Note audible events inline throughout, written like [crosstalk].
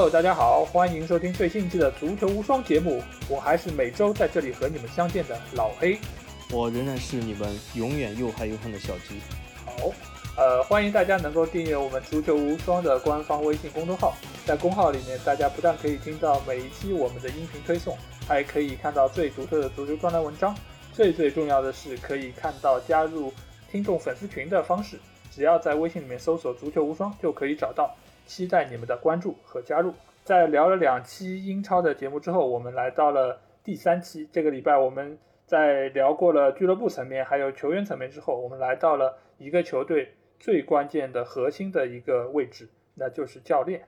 Hello，大家好，欢迎收听最新一期的《足球无双》节目。我还是每周在这里和你们相见的老黑。我仍然是你们永远又嗨又恨的小鸡。好，呃，欢迎大家能够订阅我们《足球无双》的官方微信公众号。在公号里面，大家不但可以听到每一期我们的音频推送，还可以看到最独特的足球专栏文章。最最重要的是，可以看到加入听众粉丝群的方式。只要在微信里面搜索“足球无双”就可以找到。期待你们的关注和加入。在聊了两期英超的节目之后，我们来到了第三期。这个礼拜我们在聊过了俱乐部层面还有球员层面之后，我们来到了一个球队最关键的核心的一个位置，那就是教练。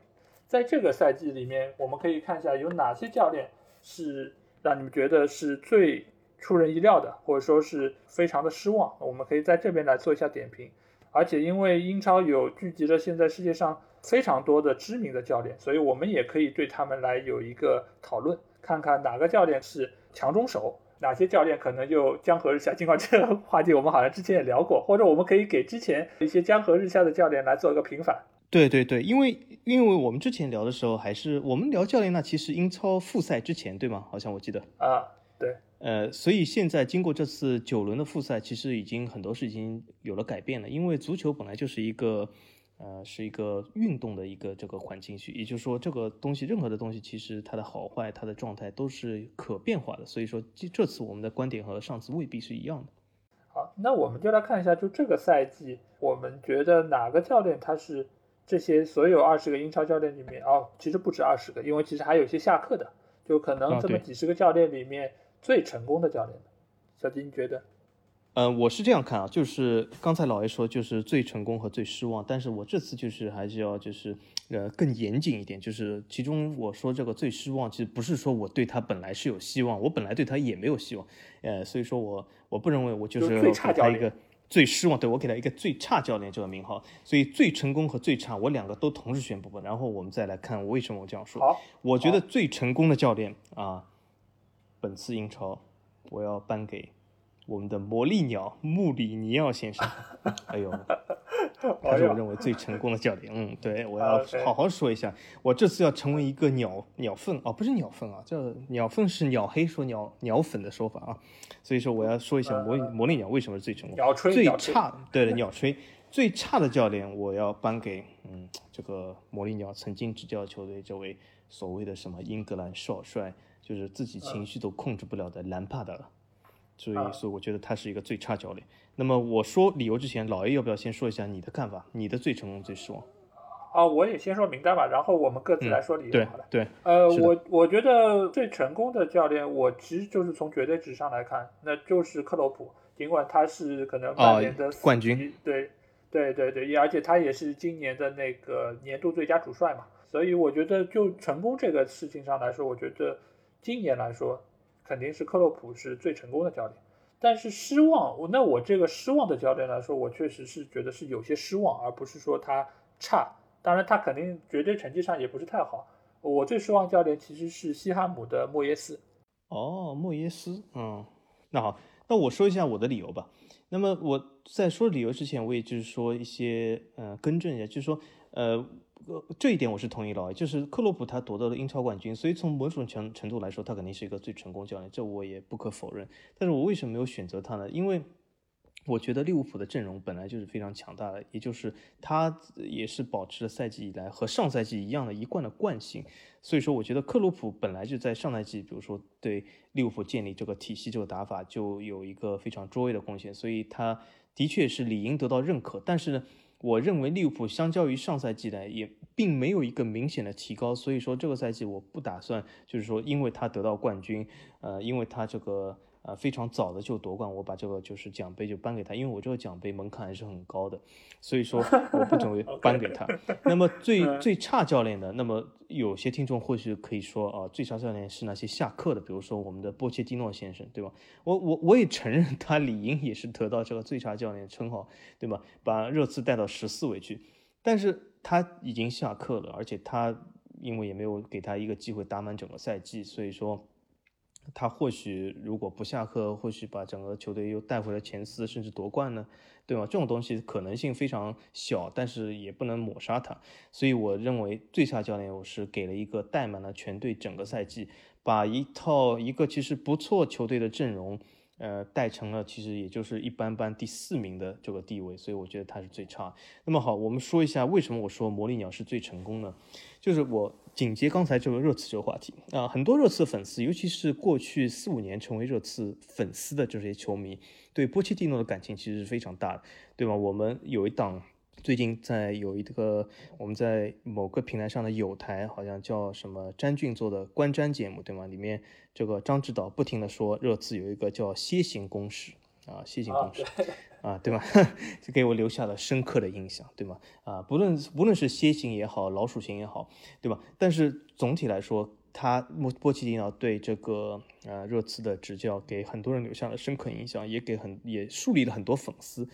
在这个赛季里面，我们可以看一下有哪些教练是让你们觉得是最出人意料的，或者说是非常的失望。我们可以在这边来做一下点评。而且因为英超有聚集了现在世界上非常多的知名的教练，所以我们也可以对他们来有一个讨论，看看哪个教练是强中手，哪些教练可能就江河日下。尽管这个话题我们好像之前也聊过，或者我们可以给之前一些江河日下的教练来做一个平反。对对对，因为因为我们之前聊的时候还是我们聊教练，那其实英超复赛之前对吗？好像我记得啊，对。呃，所以现在经过这次九轮的复赛，其实已经很多事情有了改变了。因为足球本来就是一个，呃，是一个运动的一个这个环境区，也就是说，这个东西任何的东西，其实它的好坏、它的状态都是可变化的。所以说，这这次我们的观点和上次未必是一样的。好，那我们就来看一下，就这个赛季，我们觉得哪个教练他是这些所有二十个英超教练里面，哦，其实不止二十个，因为其实还有一些下课的，就可能这么几十个教练里面。最成功的教练，小金觉得？呃，我是这样看啊，就是刚才老爷说就是最成功和最失望，但是我这次就是还是要就是呃更严谨一点，就是其中我说这个最失望，其实不是说我对他本来是有希望，我本来对他也没有希望，呃，所以说我我不认为我就是最差教练一个最失望，对我给他一个最差教练这个名号，所以最成功和最差我两个都同时宣布吧，然后我们再来看为什么我这样说。好，我觉得最成功的教练啊。本次英超，我要颁给我们的魔力鸟穆里尼奥先生。[laughs] 哎呦，他是我认为最成功的教练。嗯，对，我要好好说一下，我这次要成为一个鸟鸟粪哦，不是鸟粪啊，叫鸟粪是鸟黑说鸟鸟粉的说法啊。所以说我要说一下魔魔力鸟为什么是最成功？鸟吹最差，对的，鸟吹最差的教练，我要颁给嗯这个魔力鸟曾经执教球队这位所谓的什么英格兰少帅。就是自己情绪都控制不了的兰帕德，所以所以我觉得他是一个最差教练。那么我说理由之前，老 A 要不要先说一下你的看法？你的最成功、最失望？啊，我也先说名单吧，然后我们各自来说理由。好的，对。呃，我我觉得最成功的教练，我其实就是从绝对值上来看，那就是克洛普。尽管他是可能曼联的冠军，对对对对，而且他也是今年的那个年度最佳主帅嘛。所以我觉得就成功这个事情上来说，我觉得。今年来说，肯定是克洛普是最成功的教练，但是失望，那我这个失望的教练来说，我确实是觉得是有些失望，而不是说他差。当然，他肯定绝对成绩上也不是太好。我最失望教练其实是西汉姆的莫耶斯。哦，莫耶斯，嗯，那好，那我说一下我的理由吧。那么我在说理由之前，我也就是说一些，呃，更正一下，就是说，呃。呃，这一点我是同意了，就是克洛普他夺得了英超冠军，所以从某种程程度来说，他肯定是一个最成功教练，这我也不可否认。但是我为什么没有选择他呢？因为我觉得利物浦的阵容本来就是非常强大的，也就是他也是保持了赛季以来和上赛季一样的一贯的惯性，所以说我觉得克洛普本来就在上赛季，比如说对利物浦建立这个体系、这个打法就有一个非常卓越的贡献，所以他的确是理应得到认可。但是呢？我认为利物浦相较于上赛季来，也并没有一个明显的提高，所以说这个赛季我不打算，就是说因为他得到冠军，呃，因为他这个。啊，非常早的就夺冠，我把这个就是奖杯就颁给他，因为我这个奖杯门槛还是很高的，所以说我不准备 [laughs] 颁给他。那么最最差教练的，那么有些听众或许可以说啊，最差教练是那些下课的，比如说我们的波切蒂诺先生，对吧？我我我也承认他理应也是得到这个最差教练称号，对吧？把热刺带到十四位去，但是他已经下课了，而且他因为也没有给他一个机会打满整个赛季，所以说。他或许如果不下课，或许把整个球队又带回了前四，甚至夺冠呢，对吗？这种东西可能性非常小，但是也不能抹杀他。所以我认为最差教练我是给了一个带满了全队整个赛季，把一套一个其实不错球队的阵容。呃，带成了其实也就是一般般第四名的这个地位，所以我觉得他是最差。那么好，我们说一下为什么我说魔力鸟是最成功呢？就是我紧接刚才这个热刺这个话题啊，很多热刺粉丝，尤其是过去四五年成为热刺粉丝的这些球迷，对波切蒂诺的感情其实是非常大的，对吧？我们有一档。最近在有一个我们在某个平台上的有台，好像叫什么詹俊做的观瞻节目，对吗？里面这个张指导不停的说热刺有一个叫楔形公式啊，楔形公式 [laughs] 啊，对吧？[laughs] 就给我留下了深刻的印象，对吗？啊，不论不论是楔形也好，老鼠形也好，对吧？但是总体来说，他波波奇蒂奥对这个呃热刺的执教给很多人留下了深刻印象，也给很也树立了很多粉丝，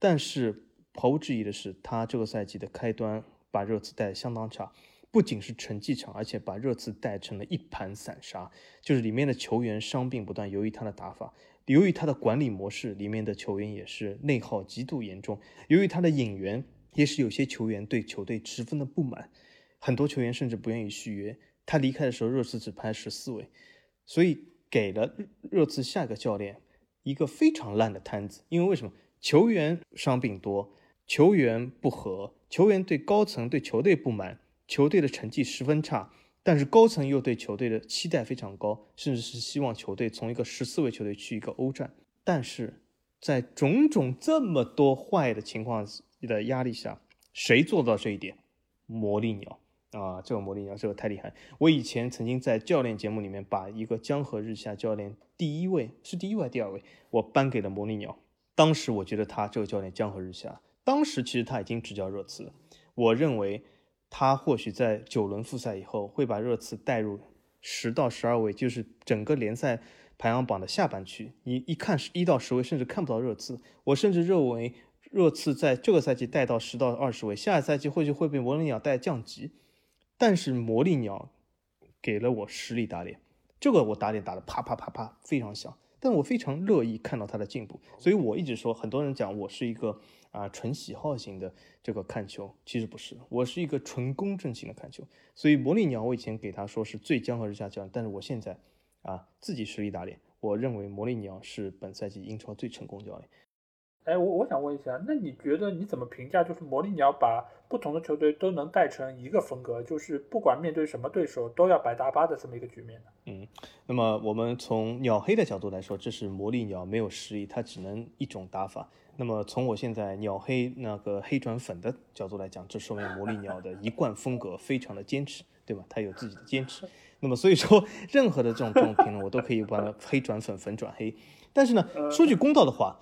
但是。毫无质疑的是，他这个赛季的开端把热刺带得相当差，不仅是成绩差，而且把热刺带成了一盘散沙。就是里面的球员伤病不断，由于他的打法，由于他的管理模式，里面的球员也是内耗极度严重。由于他的引援，也是有些球员对球队十分的不满，很多球员甚至不愿意续约。他离开的时候，热刺只排十四位，所以给了热刺下一个教练一个非常烂的摊子。因为为什么？球员伤病多。球员不和，球员对高层对球队不满，球队的成绩十分差，但是高层又对球队的期待非常高，甚至是希望球队从一个十四位球队去一个欧战。但是在种种这么多坏的情况的压力下，谁做到这一点？魔力鸟啊，这个魔力鸟这个太厉害。我以前曾经在教练节目里面把一个江河日下教练第一位是第一位还第二位，我颁给了魔力鸟。当时我觉得他这个教练江河日下。当时其实他已经执教热刺了，我认为他或许在九轮复赛以后会把热刺带入十到十二位，就是整个联赛排行榜的下半区。你一看是一到十位，甚至看不到热刺。我甚至认为热刺在这个赛季带到十到二十位，下个赛季或许会被魔力鸟带降级。但是魔力鸟给了我实力打脸，这个我打脸打的啪啪啪啪非常响，但我非常乐意看到他的进步。所以我一直说，很多人讲我是一个。啊，纯喜好型的这个看球，其实不是，我是一个纯公正型的看球。所以魔力鸟，我以前给他说是最江河日下教练，但是我现在啊自己实力打脸，我认为魔力鸟是本赛季英超最成功教练。哎，我我想问一下，那你觉得你怎么评价？就是魔力鸟把不同的球队都能带成一个风格，就是不管面对什么对手都要摆大巴的这么一个局面呢？嗯，那么我们从鸟黑的角度来说，这是魔力鸟没有实力，它只能一种打法。那么从我现在鸟黑那个黑转粉的角度来讲，这说明魔力鸟的一贯风格非常的坚持，对吧？它有自己的坚持。[laughs] 那么所以说，任何的这种这种评论，我都可以把黑转粉，粉转黑。但是呢，说句公道的话。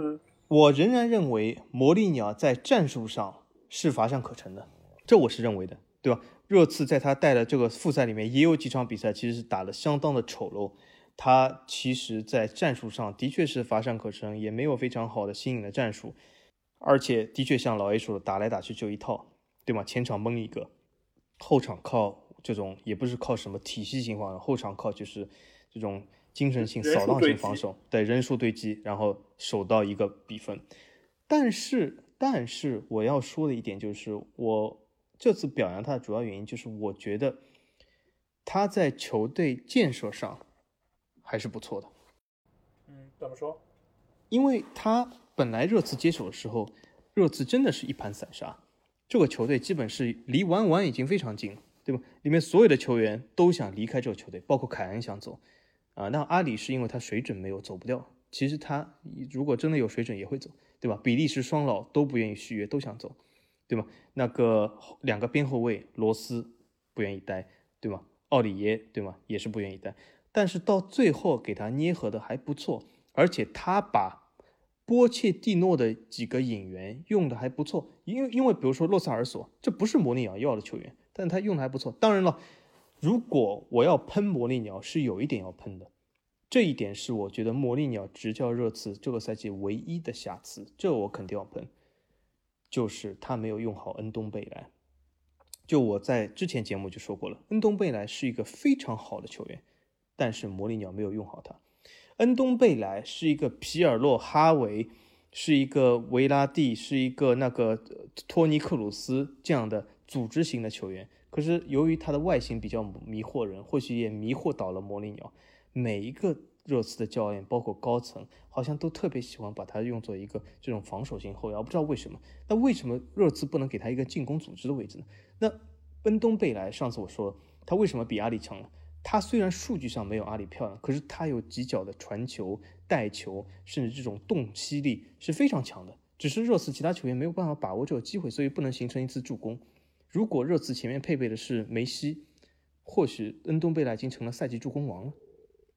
嗯，我仍然认为魔力鸟在战术上是乏善可陈的，这我是认为的，对吧？热刺在他带的这个复赛里面也有几场比赛其实是打得相当的丑陋，他其实在战术上的确是乏善可陈，也没有非常好的新颖的战术，而且的确像老 A 说的，打来打去就一套，对吗？前场蒙一个，后场靠这种也不是靠什么体系性防守，后场靠就是这种。精神性扫荡性防守，对人数堆积，然后守到一个比分。但是，但是我要说的一点就是，我这次表扬他的主要原因就是，我觉得他在球队建设上还是不错的。嗯，怎么说？因为他本来热刺接手的时候，热刺真的是一盘散沙，这个球队基本是离完完已经非常近了，对吧？里面所有的球员都想离开这个球队，包括凯恩想走。啊，那阿里是因为他水准没有走不掉。其实他如果真的有水准也会走，对吧？比利时双老都不愿意续约，都想走，对吧？那个两个边后卫罗斯不愿意待，对吗？奥里耶，对吗？也是不愿意待。但是到最后给他捏合的还不错，而且他把波切蒂诺的几个引援用的还不错。因为因为比如说洛萨尔索，这不是魔力鸟要的球员，但他用的还不错。当然了。如果我要喷魔力鸟，是有一点要喷的，这一点是我觉得魔力鸟执教热刺这个赛季唯一的瑕疵，这我肯定要喷，就是他没有用好恩东贝莱。就我在之前节目就说过了，恩东贝莱是一个非常好的球员，但是魔力鸟没有用好它。恩东贝莱是一个皮尔洛哈维，是一个维拉蒂，是一个那个托尼克鲁斯这样的组织型的球员。可是由于他的外形比较迷惑人，或许也迷惑倒了魔力鸟。每一个热刺的教练，包括高层，好像都特别喜欢把他用作一个这种防守型后腰，不知道为什么。那为什么热刺不能给他一个进攻组织的位置呢？那恩东贝莱，上次我说他为什么比阿里强呢？他虽然数据上没有阿里漂亮，可是他有几脚的传球、带球，甚至这种洞悉力是非常强的。只是热刺其他球员没有办法把握这个机会，所以不能形成一次助攻。如果热刺前面配备的是梅西，或许恩东贝莱已经成了赛季助攻王了，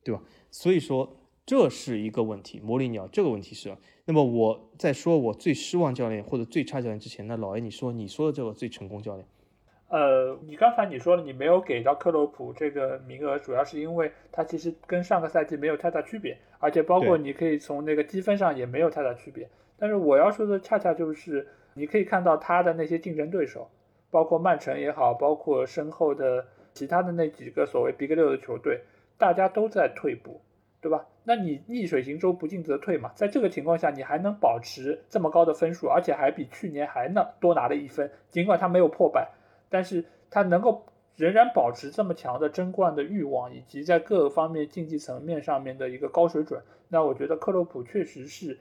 对吧？所以说这是一个问题。魔力鸟这个问题是，那么我在说我最失望教练或者最差教练之前，那老 A 你说你说的这个最成功教练。呃，你刚才你说了，你没有给到克洛普这个名额，主要是因为他其实跟上个赛季没有太大区别，而且包括你可以从那个积分上也没有太大区别。但是我要说的恰恰就是，你可以看到他的那些竞争对手，包括曼城也好，包括身后的其他的那几个所谓 Big 六的球队，大家都在退步，对吧？那你逆水行舟，不进则退嘛。在这个情况下，你还能保持这么高的分数，而且还比去年还能多拿了一分，尽管他没有破百。但是他能够仍然保持这么强的争冠的欲望，以及在各个方面竞技层面上面的一个高水准，那我觉得克洛普确实是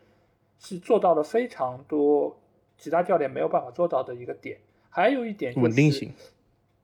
是做到了非常多其他教练没有办法做到的一个点。还有一点就是稳定性，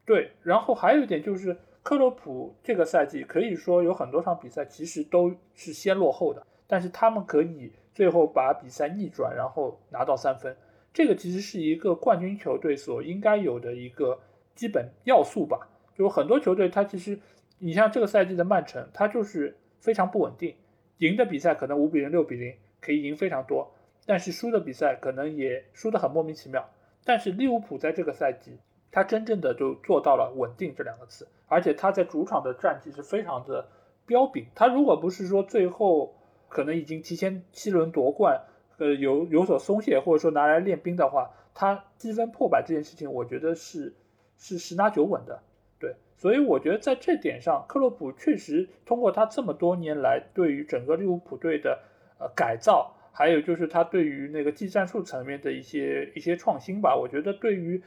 对。然后还有一点就是克洛普这个赛季可以说有很多场比赛其实都是先落后的，但是他们可以最后把比赛逆转，然后拿到三分。这个其实是一个冠军球队所应该有的一个基本要素吧。就很多球队，它其实，你像这个赛季的曼城，它就是非常不稳定，赢的比赛可能五比零、六比零可以赢非常多，但是输的比赛可能也输得很莫名其妙。但是利物浦在这个赛季，他真正的就做到了稳定这两个字，而且他在主场的战绩是非常的彪炳。他如果不是说最后可能已经提前七轮夺冠。呃，有有所松懈，或者说拿来练兵的话，他积分破百这件事情，我觉得是是十拿九稳的，对。所以我觉得在这点上，克洛普确实通过他这么多年来对于整个利物浦队的呃改造，还有就是他对于那个技战术层面的一些一些创新吧，我觉得对于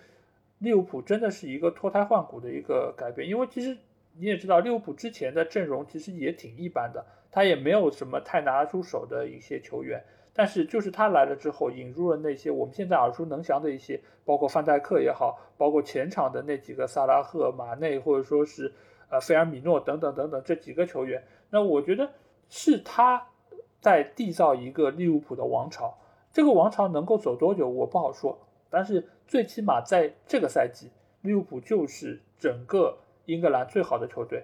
利物浦真的是一个脱胎换骨的一个改变。因为其实你也知道，利物浦之前的阵容其实也挺一般的，他也没有什么太拿出手的一些球员。但是就是他来了之后，引入了那些我们现在耳熟能详的一些，包括范戴克也好，包括前场的那几个萨拉赫、马内，或者说是呃费尔米诺等等等等这几个球员。那我觉得是他在缔造一个利物浦的王朝。这个王朝能够走多久，我不好说。但是最起码在这个赛季，利物浦就是整个英格兰最好的球队。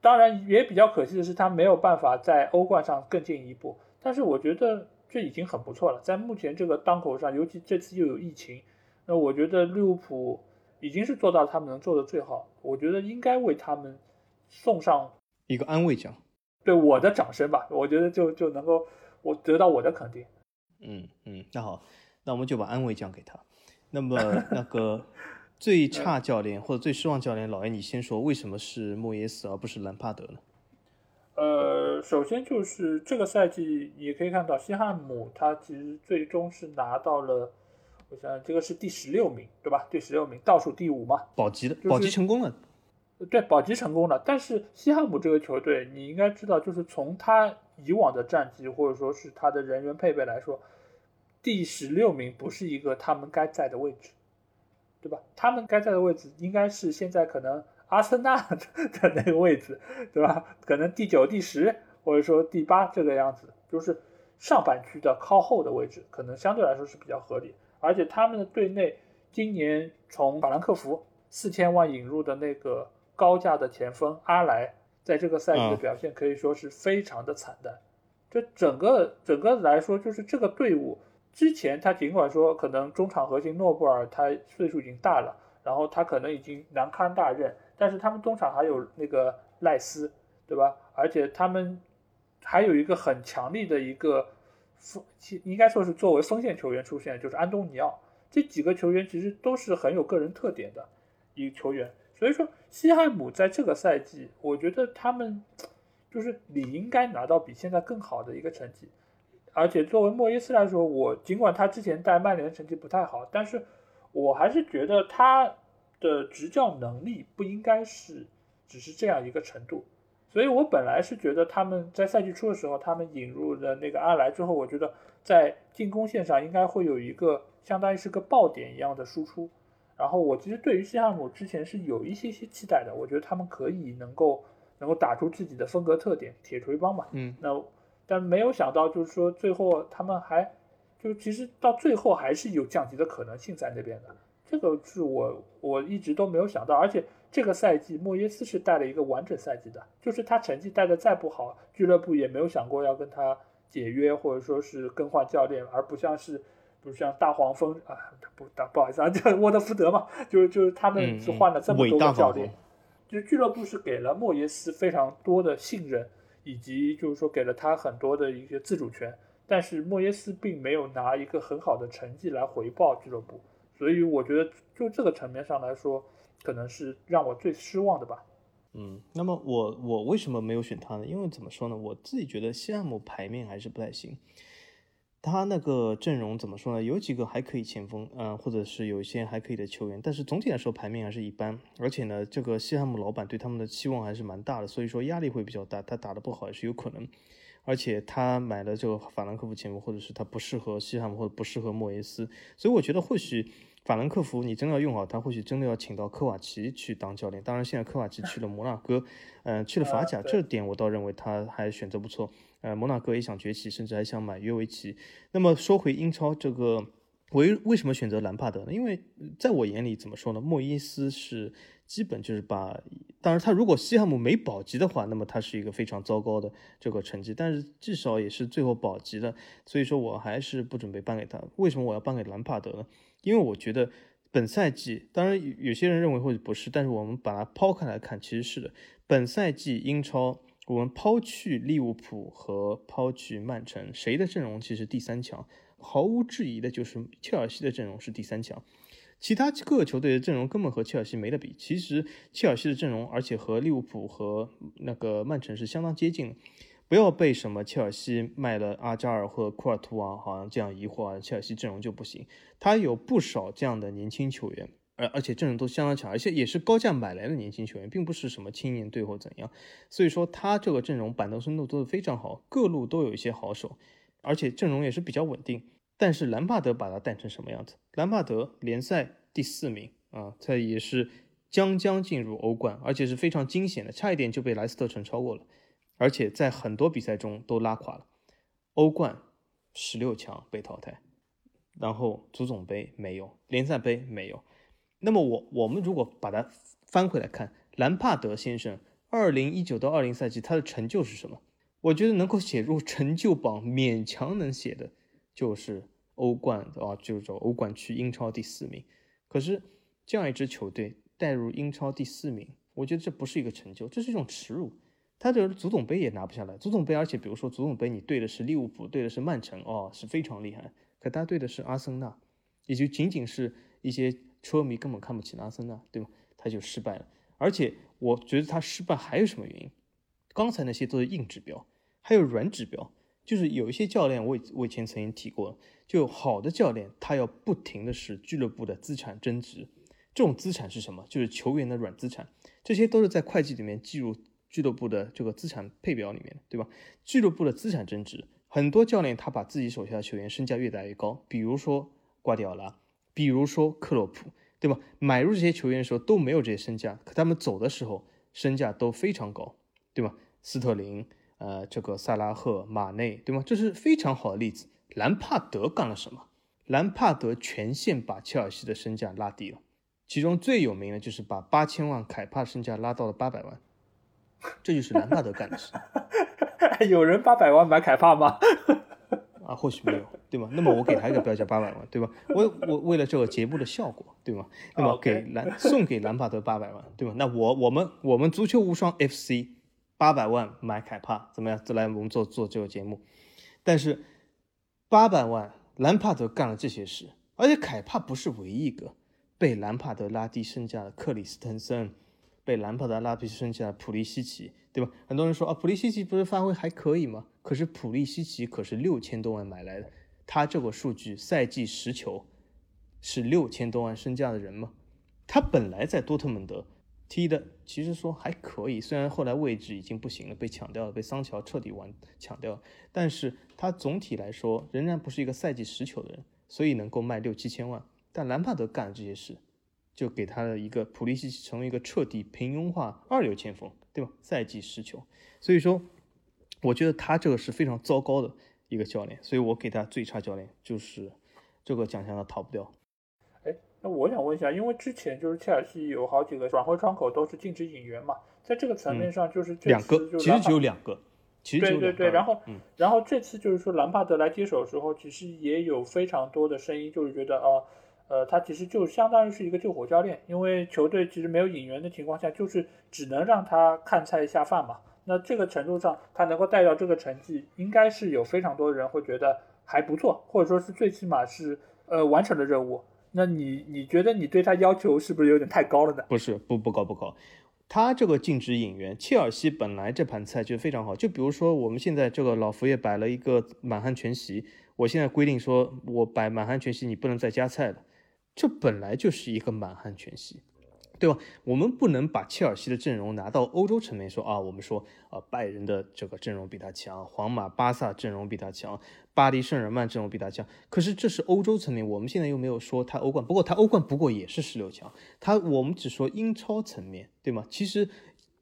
当然也比较可惜的是，他没有办法在欧冠上更进一步。但是我觉得。这已经很不错了，在目前这个当口上，尤其这次又有疫情，那我觉得利物浦已经是做到他们能做的最好。我觉得应该为他们送上一个安慰奖，对我的掌声吧。我觉得就就能够我得到我的肯定。嗯嗯，那好，那我们就把安慰奖给他。那么 [laughs] 那个最差教练或者最失望教练，老爷你先说，为什么是莫耶斯而不是兰帕德呢？呃，首先就是这个赛季，你可以看到西汉姆他其实最终是拿到了，我想这个是第十六名，对吧？第十六名，倒数第五嘛，保级的，保级成功了。对，保级成功了。但是西汉姆这个球队，你应该知道，就是从他以往的战绩或者说是他的人员配备来说，第十六名不是一个他们该在的位置，对吧？他们该在的位置应该是现在可能。阿森纳的那个位置，对吧？可能第九、第十，或者说第八这个样子，就是上半区的靠后的位置，可能相对来说是比较合理。而且他们的队内今年从法兰克福四千万引入的那个高价的前锋阿莱，在这个赛季的表现可以说是非常的惨淡。这整个整个来说，就是这个队伍之前他尽管说可能中场核心诺布尔他岁数已经大了，然后他可能已经难堪大任。但是他们中场还有那个赖斯，对吧？而且他们还有一个很强力的一个锋，应该说是作为锋线球员出现，就是安东尼奥。这几个球员其实都是很有个人特点的一个球员。所以说，西汉姆在这个赛季，我觉得他们就是你应该拿到比现在更好的一个成绩。而且作为莫耶斯来说，我尽管他之前带曼联成绩不太好，但是我还是觉得他的执教能力不应该是只是这样一个程度。所以我本来是觉得他们在赛季初的时候，他们引入了那个阿莱之后，我觉得在进攻线上应该会有一个相当于是个爆点一样的输出。然后我其实对于西汉姆之前是有一些些期待的，我觉得他们可以能够能够打出自己的风格特点，铁锤帮嘛。嗯。那但没有想到，就是说最后他们还就其实到最后还是有降级的可能性在那边的。这个是我我一直都没有想到，而且。这个赛季，莫耶斯是带了一个完整赛季的，就是他成绩带的再不好，俱乐部也没有想过要跟他解约或者说是更换教练，而不像是，不像大黄蜂啊，不大不好意思啊，叫 [laughs] 沃德福德嘛，就是就是他们是换了这么多个教练，就俱乐部是给了莫耶斯非常多的信任，以及就是说给了他很多的一些自主权，但是莫耶斯并没有拿一个很好的成绩来回报俱乐部，所以我觉得就这个层面上来说。可能是让我最失望的吧。嗯，那么我我为什么没有选他呢？因为怎么说呢，我自己觉得西汉姆牌面还是不太行。他那个阵容怎么说呢？有几个还可以前锋，嗯，或者是有一些还可以的球员，但是总体来说排名还是一般。而且呢，这个西汉姆老板对他们的期望还是蛮大的，所以说压力会比较大。他打的不好也是有可能。而且他买了这个法兰克福前锋，或者是他不适合西汉姆，或者不适合莫耶斯，所以我觉得或许。法兰克福，你真的要用好他，或许真的要请到科瓦奇去当教练。当然，现在科瓦奇去了摩纳哥，嗯，去了法甲，这点我倒认为他还选择不错。呃，摩纳哥也想崛起，甚至还想买约维奇。那么说回英超这个，为为什么选择兰帕德呢？因为在我眼里，怎么说呢？莫伊斯是基本就是把，当然他如果西汉姆没保级的话，那么他是一个非常糟糕的这个成绩。但是至少也是最后保级的，所以说我还是不准备颁给他。为什么我要颁给兰帕德呢？因为我觉得本赛季，当然有些人认为或者不是，但是我们把它抛开来看，其实是的。本赛季英超，我们抛去利物浦和抛去曼城，谁的阵容其实第三强？毫无质疑的就是切尔西的阵容是第三强，其他各个球队的阵容根本和切尔西没得比。其实切尔西的阵容，而且和利物浦和那个曼城是相当接近。不要被什么切尔西卖了阿扎尔或库尔图啊，好像这样疑惑啊，切尔西阵容就不行。他有不少这样的年轻球员，而而且阵容都相当强，而且也是高价买来的年轻球员，并不是什么青年队或怎样。所以说他这个阵容板凳深度都是非常好，各路都有一些好手，而且阵容也是比较稳定。但是兰帕德把他带成什么样子？兰帕德联赛第四名啊，他也是将将进入欧冠，而且是非常惊险的，差一点就被莱斯特城超过了。而且在很多比赛中都拉垮了，欧冠十六强被淘汰，然后足总杯没有，联赛杯没有。那么我我们如果把它翻回来看，兰帕德先生二零一九到二零赛季他的成就是什么？我觉得能够写入成就榜，勉强能写的，就是欧冠啊，就是说欧冠区英超第四名。可是这样一支球队带入英超第四名，我觉得这不是一个成就，这是一种耻辱。他的足总杯也拿不下来，足总杯，而且比如说足总杯，你对的是利物浦，对的是曼城，哦，是非常厉害。可他对的是阿森纳，也就仅仅是一些车迷根本看不起阿森纳，对吗？他就失败了。而且我觉得他失败还有什么原因？刚才那些都是硬指标，还有软指标，就是有一些教练，我我以前曾经提过，就好的教练他要不停的使俱乐部的资产增值，这种资产是什么？就是球员的软资产，这些都是在会计里面计入。俱乐部的这个资产配表里面，对吧？俱乐部的资产增值，很多教练他把自己手下的球员身价越打越高，比如说瓜迪奥拉，比如说克洛普，对吧？买入这些球员的时候都没有这些身价，可他们走的时候身价都非常高，对吧？斯特林，呃，这个萨拉赫、马内，对吗？这是非常好的例子。兰帕德干了什么？兰帕德全线把切尔西的身价拉低了，其中最有名的就是把八千万凯帕身价拉到了八百万。这就是兰帕德干的事。[laughs] 有人八百万买凯帕吗？[laughs] 啊，或许没有，对吧？那么我给他一个标价八百万，对吧？我我为了这个节目的效果，对吗？那么给兰送给兰帕德八百万，对吧？那我我们我们足球无双 FC 八百万买凯帕怎么样？再来我们做做这个节目。但是八百万兰帕德干了这些事，而且凯帕不是唯一一个被兰帕德拉低身价的克里斯滕森。被兰帕德拉皮升下普利西奇，对吧？很多人说啊，普利西奇不是发挥还可以吗？可是普利西奇可是六千多万买来的，他这个数据赛季十球是六千多万身价的人吗？他本来在多特蒙德踢的，其实说还可以，虽然后来位置已经不行了，被抢掉了，被桑乔彻底完抢掉了，但是他总体来说仍然不是一个赛季十球的人，所以能够卖六七千万。但兰帕德干了这些事。就给他的一个普利西奇成为一个彻底平庸化二流前锋，对吧？赛季失球，所以说，我觉得他这个是非常糟糕的一个教练，所以我给他最差教练，就是这个奖项他逃不掉。哎，那我想问一下，因为之前就是切尔西有好几个转会窗口都是禁止引援嘛，在这个层面上就是两个，其实只有两个，其实对对对，然后然后这次就是说兰帕德来接手的时候，其实也有非常多的声音，就是觉得啊。呃，呃他其实就相当于是一个救火教练，因为球队其实没有引援的情况下，就是只能让他看菜下饭嘛。那这个程度上，他能够带到这个成绩，应该是有非常多人会觉得还不错，或者说是最起码是呃完成了任务。那你你觉得你对他要求是不是有点太高了呢？不是，不不高不高。他这个禁止引援，切尔西本来这盘菜就非常好。就比如说我们现在这个老佛爷摆了一个满汉全席，我现在规定说我摆满汉全席，你不能再加菜了。这本来就是一个满汉全席，对吧？我们不能把切尔西的阵容拿到欧洲层面说啊，我们说啊，拜仁的这个阵容比他强，皇马、巴萨阵容比他强，巴黎圣日耳曼阵容比他强。可是这是欧洲层面，我们现在又没有说他欧冠，不过他欧冠不过也是十六强。他我们只说英超层面对吗？其实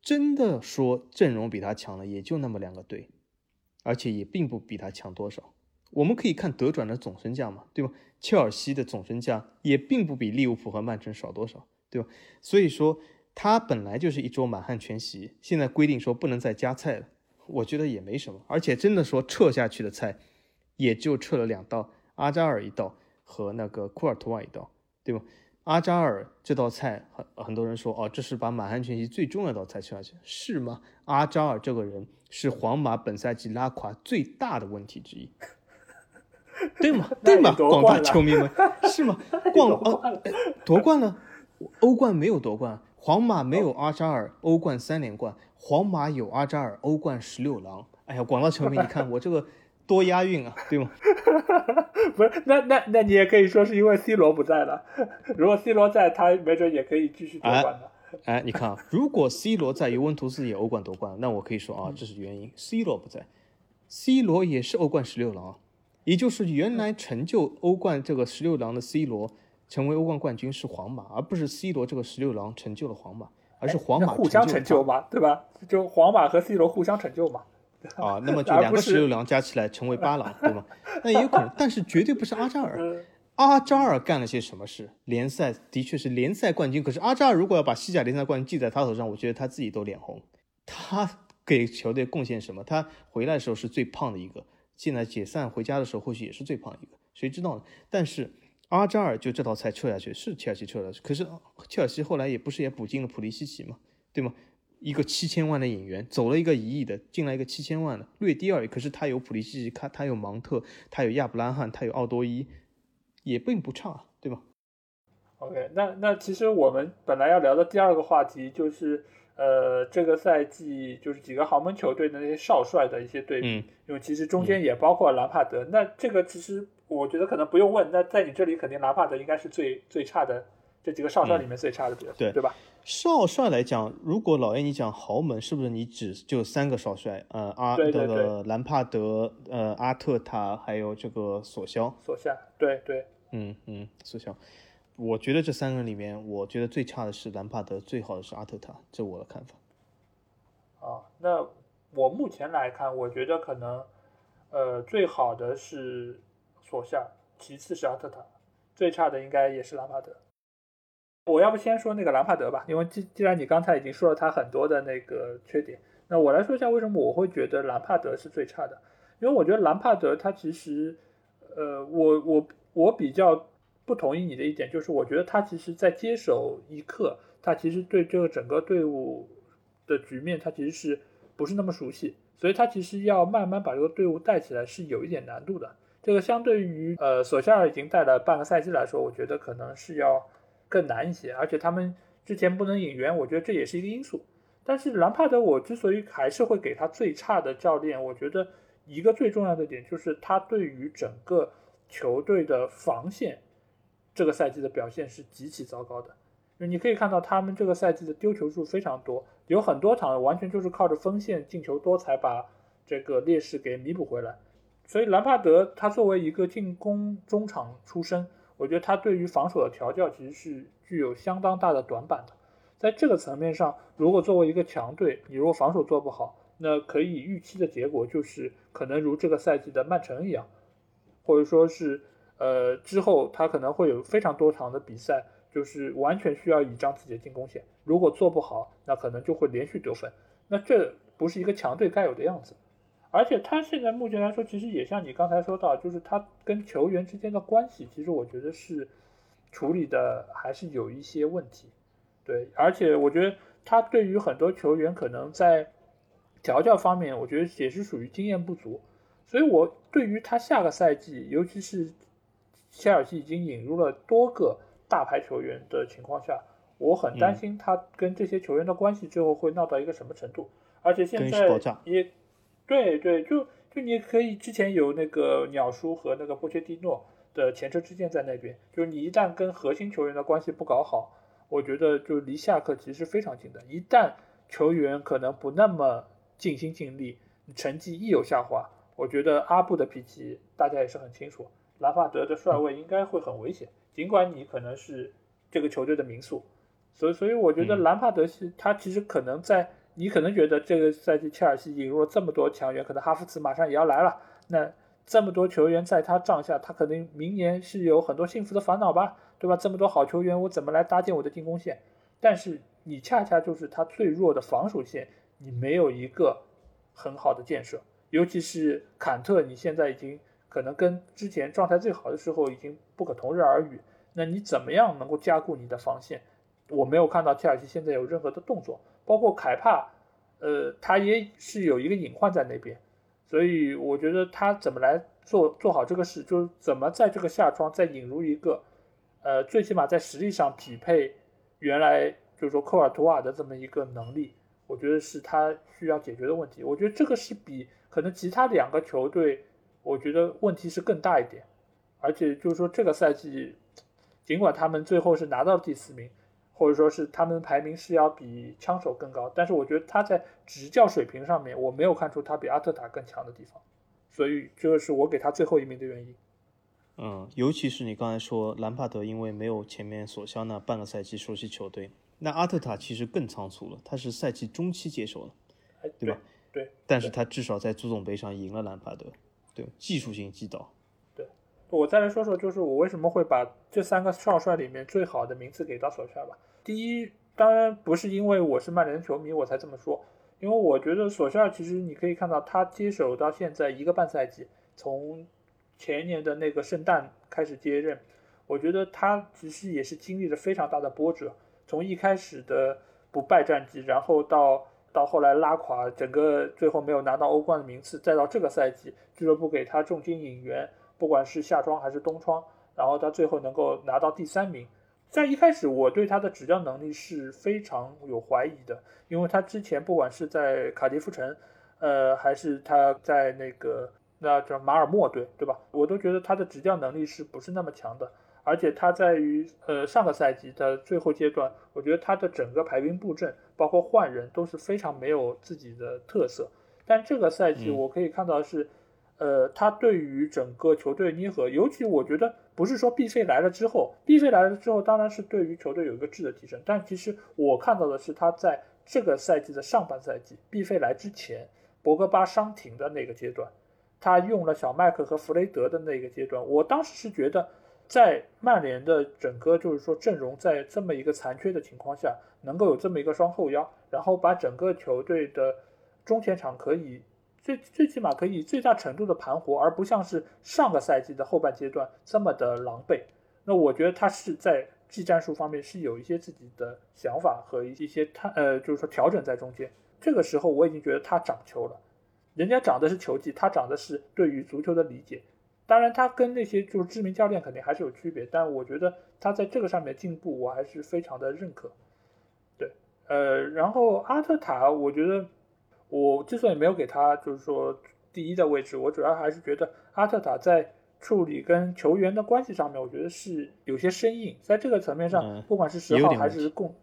真的说阵容比他强的也就那么两个队，而且也并不比他强多少。我们可以看德转的总身价嘛，对吧？切尔西的总身价也并不比利物浦和曼城少多少，对吧？所以说他本来就是一桌满汉全席，现在规定说不能再加菜了，我觉得也没什么。而且真的说撤下去的菜，也就撤了两道，阿扎尔一道和那个库尔图瓦一道，对吧？阿扎尔这道菜很很多人说哦，这是把满汉全席最重要的道菜撤下去，是吗？阿扎尔这个人是皇马本赛季拉垮最大的问题之一。[laughs] 对吗？对吗？广大球迷们是吗？广哦，夺冠了，欧 [laughs] [laughs] 冠没有夺冠，皇马没有阿扎尔，欧冠三连冠，皇马有阿扎尔，欧冠十六郎。哎呀，广大球迷，你看我这个多押韵啊，对吗？不是，那那那你也可以说是因为 C 罗不在了，如果 C 罗在，他没准也可以继续夺冠的。哎，你看啊，如果 C 罗在，尤文图斯也欧冠夺冠，那我可以说啊，这是原因。C 罗不在，C 罗也是欧冠十六郎。也就是原来成就欧冠这个十六郎的 C 罗成为欧冠冠军是皇马，而不是 C 罗这个十六郎成就了皇马，而是皇马互相成就嘛，对吧？就皇马和 C 罗互相成就嘛。啊，那么 [laughs] 就两个十六郎加起来成为八郎，对吗？那也有可能，但是绝对不是阿扎尔。阿扎尔干了些什么事？联赛的确是联赛冠军，可是阿扎尔如果要把西甲联赛冠军记在他头上，我觉得他自己都脸红。他给球队贡献什么？他回来的时候是最胖的一个。现在解散回家的时候，或许也是最胖一个，谁知道呢？但是阿扎尔就这道菜撤下去，是切尔西撤了，可是切尔西后来也不是也补进了普利西奇嘛，对吗？一个七千万的引援，走了一个一亿的，进来一个七千万的，略低而已。可是他有普利西奇，他他有芒特，他有亚布拉罕，他有奥多伊，也并不差，对吧？OK，那那其实我们本来要聊的第二个话题就是。呃，这个赛季就是几个豪门球队的那些少帅的一些对比，因为其实中间也包括兰帕德。那这个其实我觉得可能不用问，那在你这里肯定兰帕德应该是最最差的这几个少帅里面最差的，对对吧？少帅来讲，如果老 A 你讲豪门，是不是你只就三个少帅？呃，阿这个兰帕德，呃，阿特塔，还有这个索肖。索肖，对对，嗯嗯，索肖。我觉得这三个人里面，我觉得最差的是兰帕德，最好的是阿特塔，这我的看法。啊，那我目前来看，我觉得可能，呃，最好的是索夏，其次是阿特塔，最差的应该也是兰帕德。我要不先说那个兰帕德吧，因为既既然你刚才已经说了他很多的那个缺点，那我来说一下为什么我会觉得兰帕德是最差的。因为我觉得兰帕德他其实，呃，我我我比较。不同意你的一点，就是我觉得他其实，在接手一刻，他其实对这个整个队伍的局面，他其实是不是那么熟悉，所以他其实要慢慢把这个队伍带起来是有一点难度的。这个相对于呃索夏尔已经带了半个赛季来说，我觉得可能是要更难一些。而且他们之前不能引援，我觉得这也是一个因素。但是兰帕德，我之所以还是会给他最差的教练，我觉得一个最重要的点就是他对于整个球队的防线，这个赛季的表现是极其糟糕的。你可以看到他们这个赛季的丢球数非常多，有很多场完全就是靠着锋线进球多才把这个劣势给弥补回来。所以兰帕德他作为一个进攻中场出身，我觉得他对于防守的调教其实是具有相当大的短板的。在这个层面上，如果作为一个强队，你如果防守做不好，那可以预期的结果就是可能如这个赛季的曼城一样，或者说是呃之后他可能会有非常多场的比赛，就是完全需要倚仗自己的进攻线。如果做不好，那可能就会连续得分。那这不是一个强队该有的样子。而且他现在目前来说，其实也像你刚才说到，就是他跟球员之间的关系，其实我觉得是处理的还是有一些问题。对，而且我觉得他对于很多球员可能在调教方面，我觉得也是属于经验不足。所以我对于他下个赛季，尤其是切尔西已经引入了多个大牌球员的情况下，我很担心他跟这些球员的关系最后会闹到一个什么程度。而且现在也。对对，就就你可以之前有那个鸟叔和那个波切蒂诺的前车之鉴在那边，就是你一旦跟核心球员的关系不搞好，我觉得就离下课其实非常近的。一旦球员可能不那么尽心尽力，成绩一有下滑，我觉得阿布的脾气大家也是很清楚，兰帕德的帅位应该会很危险。尽管你可能是这个球队的名宿，所以所以我觉得兰帕德是他其实可能在。你可能觉得这个赛季切尔西引入了这么多强援，可能哈弗茨马上也要来了。那这么多球员在他帐下，他可能明年是有很多幸福的烦恼吧，对吧？这么多好球员，我怎么来搭建我的进攻线？但是你恰恰就是他最弱的防守线，你没有一个很好的建设。尤其是坎特，你现在已经可能跟之前状态最好的时候已经不可同日而语。那你怎么样能够加固你的防线？我没有看到切尔西现在有任何的动作。包括凯帕，呃，他也是有一个隐患在那边，所以我觉得他怎么来做做好这个事，就是怎么在这个夏窗再引入一个，呃，最起码在实力上匹配原来就是说科尔图瓦的这么一个能力，我觉得是他需要解决的问题。我觉得这个是比可能其他两个球队，我觉得问题是更大一点，而且就是说这个赛季，尽管他们最后是拿到第四名。或者说是他们排名是要比枪手更高，但是我觉得他在执教水平上面，我没有看出他比阿特塔更强的地方，所以这个是我给他最后一名的原因。嗯，尤其是你刚才说兰帕德因为没有前面索肖那半个赛季熟悉球队，那阿特塔其实更仓促了，他是赛季中期接手了，对吧？对。但是他至少在足总杯上赢了兰帕德，对，技术性击倒。对我再来说说，就是我为什么会把这三个少帅里面最好的名次给到索帅吧。第一，当然不是因为我是曼联球迷我才这么说，因为我觉得索帅其实你可以看到他接手到现在一个半赛季，从前年的那个圣诞开始接任，我觉得他其实也是经历了非常大的波折，从一开始的不败战绩，然后到到后来拉垮，整个最后没有拿到欧冠的名次，再到这个赛季俱乐部给他重金引援。不管是夏窗还是冬窗，然后他最后能够拿到第三名，在一开始我对他的执教能力是非常有怀疑的，因为他之前不管是在卡迪夫城，呃，还是他在那个那叫马尔默队，对吧？我都觉得他的执教能力是不是那么强的，而且他在于呃上个赛季的最后阶段，我觉得他的整个排兵布阵，包括换人都是非常没有自己的特色，但这个赛季我可以看到是。呃，他对于整个球队捏合，尤其我觉得不是说毕费来了之后，毕费来了之后，当然是对于球队有一个质的提升。但其实我看到的是他在这个赛季的上半赛季，毕费来之前，博格巴伤停的那个阶段，他用了小麦克和弗雷德的那个阶段，我当时是觉得，在曼联的整个就是说阵容在这么一个残缺的情况下，能够有这么一个双后腰，然后把整个球队的中前场可以。最最起码可以最大程度的盘活，而不像是上个赛季的后半阶段这么的狼狈。那我觉得他是在技战术方面是有一些自己的想法和一些他呃，就是说调整在中间。这个时候我已经觉得他长球了，人家长的是球技，他长的是对于足球的理解。当然，他跟那些就是知名教练肯定还是有区别，但我觉得他在这个上面进步，我还是非常的认可。对呃，然后阿特塔，我觉得我之所以没有给他就是说第一的位置，我主要还是觉得阿特塔在处理跟球员的关系上面，我觉得是有些生硬，在这个层面上，不管是十号还是共，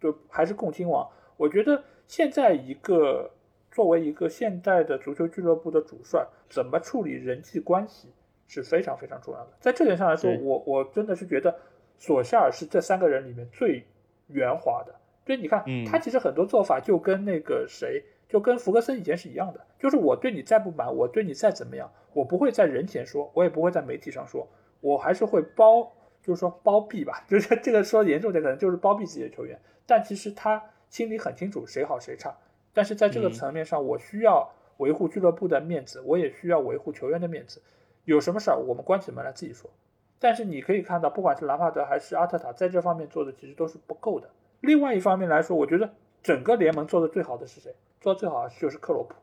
就还是共青王，我觉得现在一个作为一个现代的足球俱乐部的主帅，怎么处理人际关系是非常非常重要的。在这点上来说，我我真的是觉得索夏尔是这三个人里面最圆滑的。就你看，他其实很多做法就跟那个谁，就跟福格森以前是一样的。就是我对你再不满，我对你再怎么样，我不会在人前说，我也不会在媒体上说，我还是会包，就是说包庇吧。[laughs] 就是这个说严重点，可能就是包庇自己的球员。但其实他心里很清楚谁好谁差。但是在这个层面上，我需要维护俱乐部的面子，我也需要维护球员的面子。有什么事儿，我们关起门来自己说。但是你可以看到，不管是兰帕德还是阿特塔，在这方面做的其实都是不够的。另外一方面来说，我觉得整个联盟做的最好的是谁？做的最好的就是克洛普。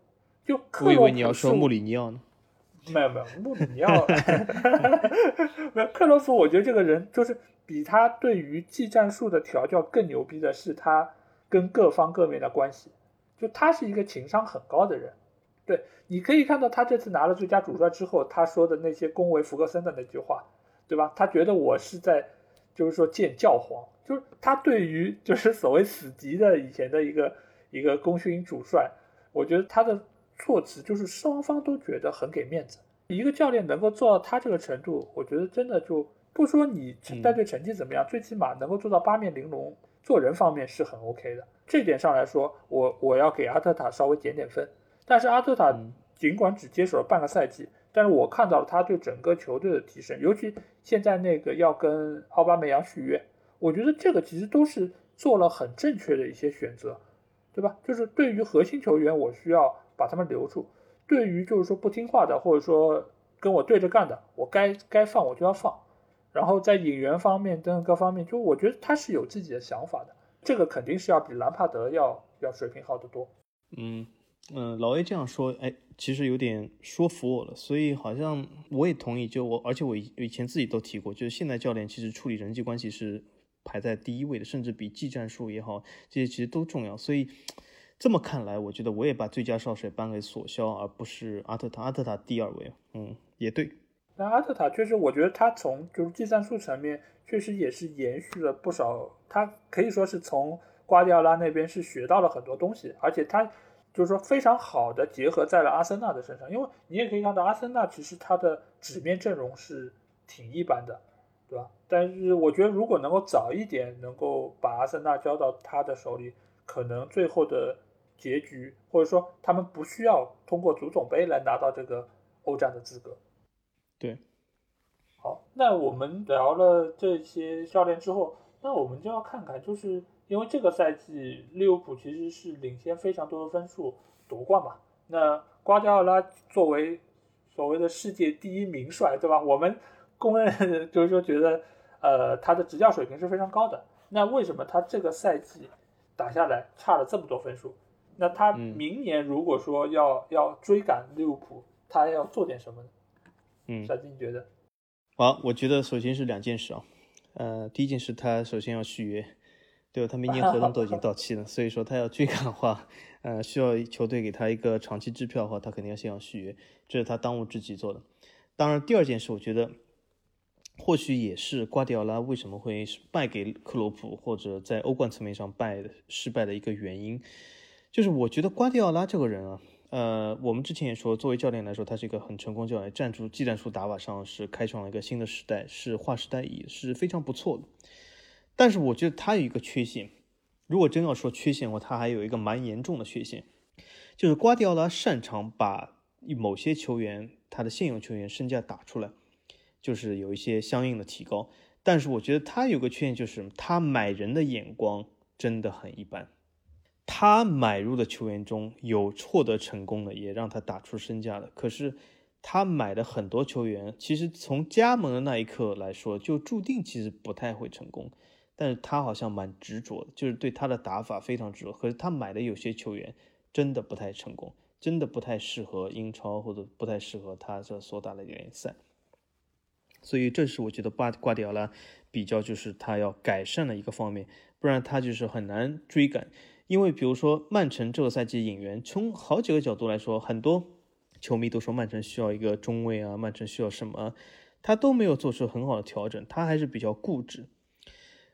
就克洛普。我以为你要说穆里尼奥呢。没有没有，穆里尼奥。[laughs] 没有克洛普，我觉得这个人就是比他对于技战术的调教更牛逼的是他跟各方各面的关系。就他是一个情商很高的人。对，你可以看到他这次拿了最佳主帅之后，他说的那些恭维福格森的那句话，对吧？他觉得我是在，就是说见教皇。就是他对于就是所谓死敌的以前的一个一个功勋主帅，我觉得他的措辞就是双方都觉得很给面子。一个教练能够做到他这个程度，我觉得真的就不说你带队成绩怎么样，最起码能够做到八面玲珑，做人方面是很 OK 的。这点上来说，我我要给阿特塔稍微减点分。但是阿特塔尽管只接手了半个赛季，但是我看到了他对整个球队的提升，尤其现在那个要跟奥巴梅扬续约。我觉得这个其实都是做了很正确的一些选择，对吧？就是对于核心球员，我需要把他们留住；对于就是说不听话的，或者说跟我对着干的，我该该放我就要放。然后在引援方面等各方面，就我觉得他是有自己的想法的，这个肯定是要比兰帕德要要水平好得多。嗯嗯，老 A 这样说，哎，其实有点说服我了，所以好像我也同意。就我，而且我以前自己都提过，就是现在教练其实处理人际关系是。排在第一位的，甚至比技战术也好，这些其实都重要。所以这么看来，我觉得我也把最佳少帅颁给索肖，而不是阿特塔。阿特塔第二位，嗯，也对。那阿特塔确实，我觉得他从就是技战术层面，确实也是延续了不少。他可以说是从瓜迪奥拉那边是学到了很多东西，而且他就是说非常好的结合在了阿森纳的身上。因为你也可以看到，阿森纳其实他的纸面阵容是挺一般的。对吧？但是我觉得，如果能够早一点能够把阿森纳交到他的手里，可能最后的结局，或者说他们不需要通过足总杯来拿到这个欧战的资格。对，好，那我们聊了这些教练之后，那我们就要看看，就是因为这个赛季利物浦其实是领先非常多的分数夺冠嘛。那瓜迪奥拉作为所谓的世界第一名帅，对吧？我们。公认就是说，觉得呃他的执教水平是非常高的。那为什么他这个赛季打下来差了这么多分数？那他明年如果说要要追赶利物浦，他要做点什么呢？嗯，小金觉得？好，我觉得首先是两件事啊。呃，第一件事，他首先要续约，对吧？他明年合同都已经 [laughs] 到期了，所以说他要追赶的话，呃，需要球队给他一个长期支票的话，他肯定要先要续约，这是他当务之急做的。当然，第二件事，我觉得。或许也是瓜迪奥拉为什么会败给克洛普，或者在欧冠层面上败失败的一个原因，就是我觉得瓜迪奥拉这个人啊，呃，我们之前也说，作为教练来说，他是一个很成功教练，战术技战术打法上是开创了一个新的时代，是划时代也是非常不错的。但是我觉得他有一个缺陷，如果真要说缺陷的话，他还有一个蛮严重的缺陷，就是瓜迪奥拉擅长把某些球员他的现有球员身价打出来。就是有一些相应的提高，但是我觉得他有个缺陷，就是他买人的眼光真的很一般。他买入的球员中有获得成功的，也让他打出身价的。可是他买的很多球员，其实从加盟的那一刻来说，就注定其实不太会成功。但是他好像蛮执着的，就是对他的打法非常执着。可是他买的有些球员真的不太成功，真的不太适合英超，或者不太适合他这所打的联赛。所以这是我觉得瓜瓜迪奥拉比较就是他要改善的一个方面，不然他就是很难追赶。因为比如说曼城这个赛季引援，从好几个角度来说，很多球迷都说曼城需要一个中卫啊，曼城需要什么，他都没有做出很好的调整，他还是比较固执。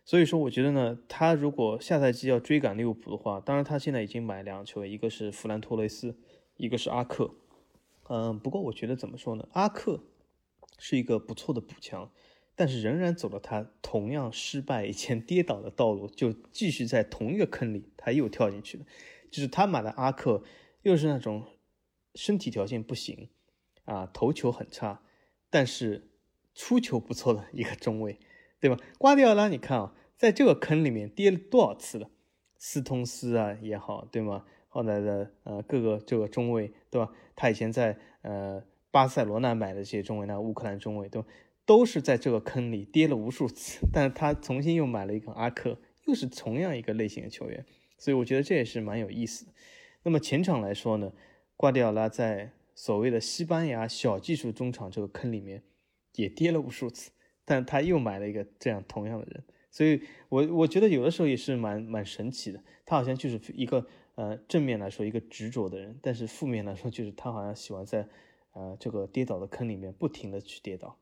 所以说，我觉得呢，他如果下赛季要追赶利物浦的话，当然他现在已经买两球，一个是弗兰托雷斯，一个是阿克。嗯，不过我觉得怎么说呢，阿克是一个不错的补强，但是仍然走了他同样失败以前跌倒的道路，就继续在同一个坑里，他又跳进去了。就是他买的阿克，又是那种身体条件不行啊，头球很差，但是出球不错的一个中卫。对吧？瓜迪奥拉，你看啊，在这个坑里面跌了多少次了？斯通斯啊也好，对吗？后来的呃各个这个中卫，对吧？他以前在呃巴塞罗那买的这些中卫，那乌克兰中卫，对吧？都是在这个坑里跌了无数次。但是他重新又买了一个阿克，又是同样一个类型的球员，所以我觉得这也是蛮有意思的。那么前场来说呢，瓜迪奥拉在所谓的西班牙小技术中场这个坑里面也跌了无数次。但他又买了一个这样同样的人，所以我我觉得有的时候也是蛮蛮神奇的。他好像就是一个呃正面来说一个执着的人，但是负面来说就是他好像喜欢在呃这个跌倒的坑里面不停的去跌倒。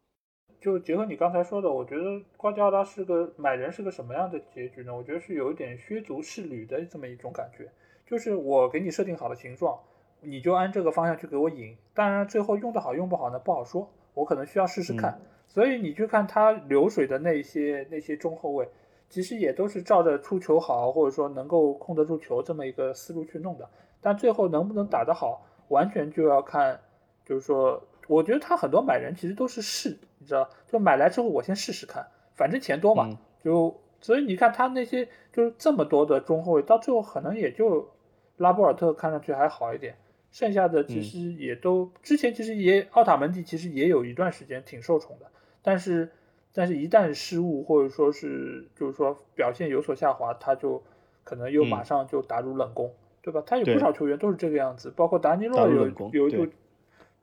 就结合你刚才说的，我觉得瓜迪奥拉是个买人是个什么样的结局呢？我觉得是有一点削足适履的这么一种感觉，就是我给你设定好的形状，你就按这个方向去给我引。当然最后用得好用不好呢不好说，我可能需要试试看。所以你去看他流水的那些那些中后卫，其实也都是照着出球好，或者说能够控得住球这么一个思路去弄的。但最后能不能打得好，完全就要看，就是说，我觉得他很多买人其实都是试，你知道，就买来之后我先试试看，反正钱多嘛，就所以你看他那些就是这么多的中后卫，到最后可能也就拉波尔特看上去还好一点。剩下的其实也都之前其实也奥塔门迪其实也有一段时间挺受宠的。但是，但是一旦失误或者说是就是说表现有所下滑，他就可能又马上就打入冷宫，对吧？他有不少球员都是这个样子，包括达尼洛有有一度，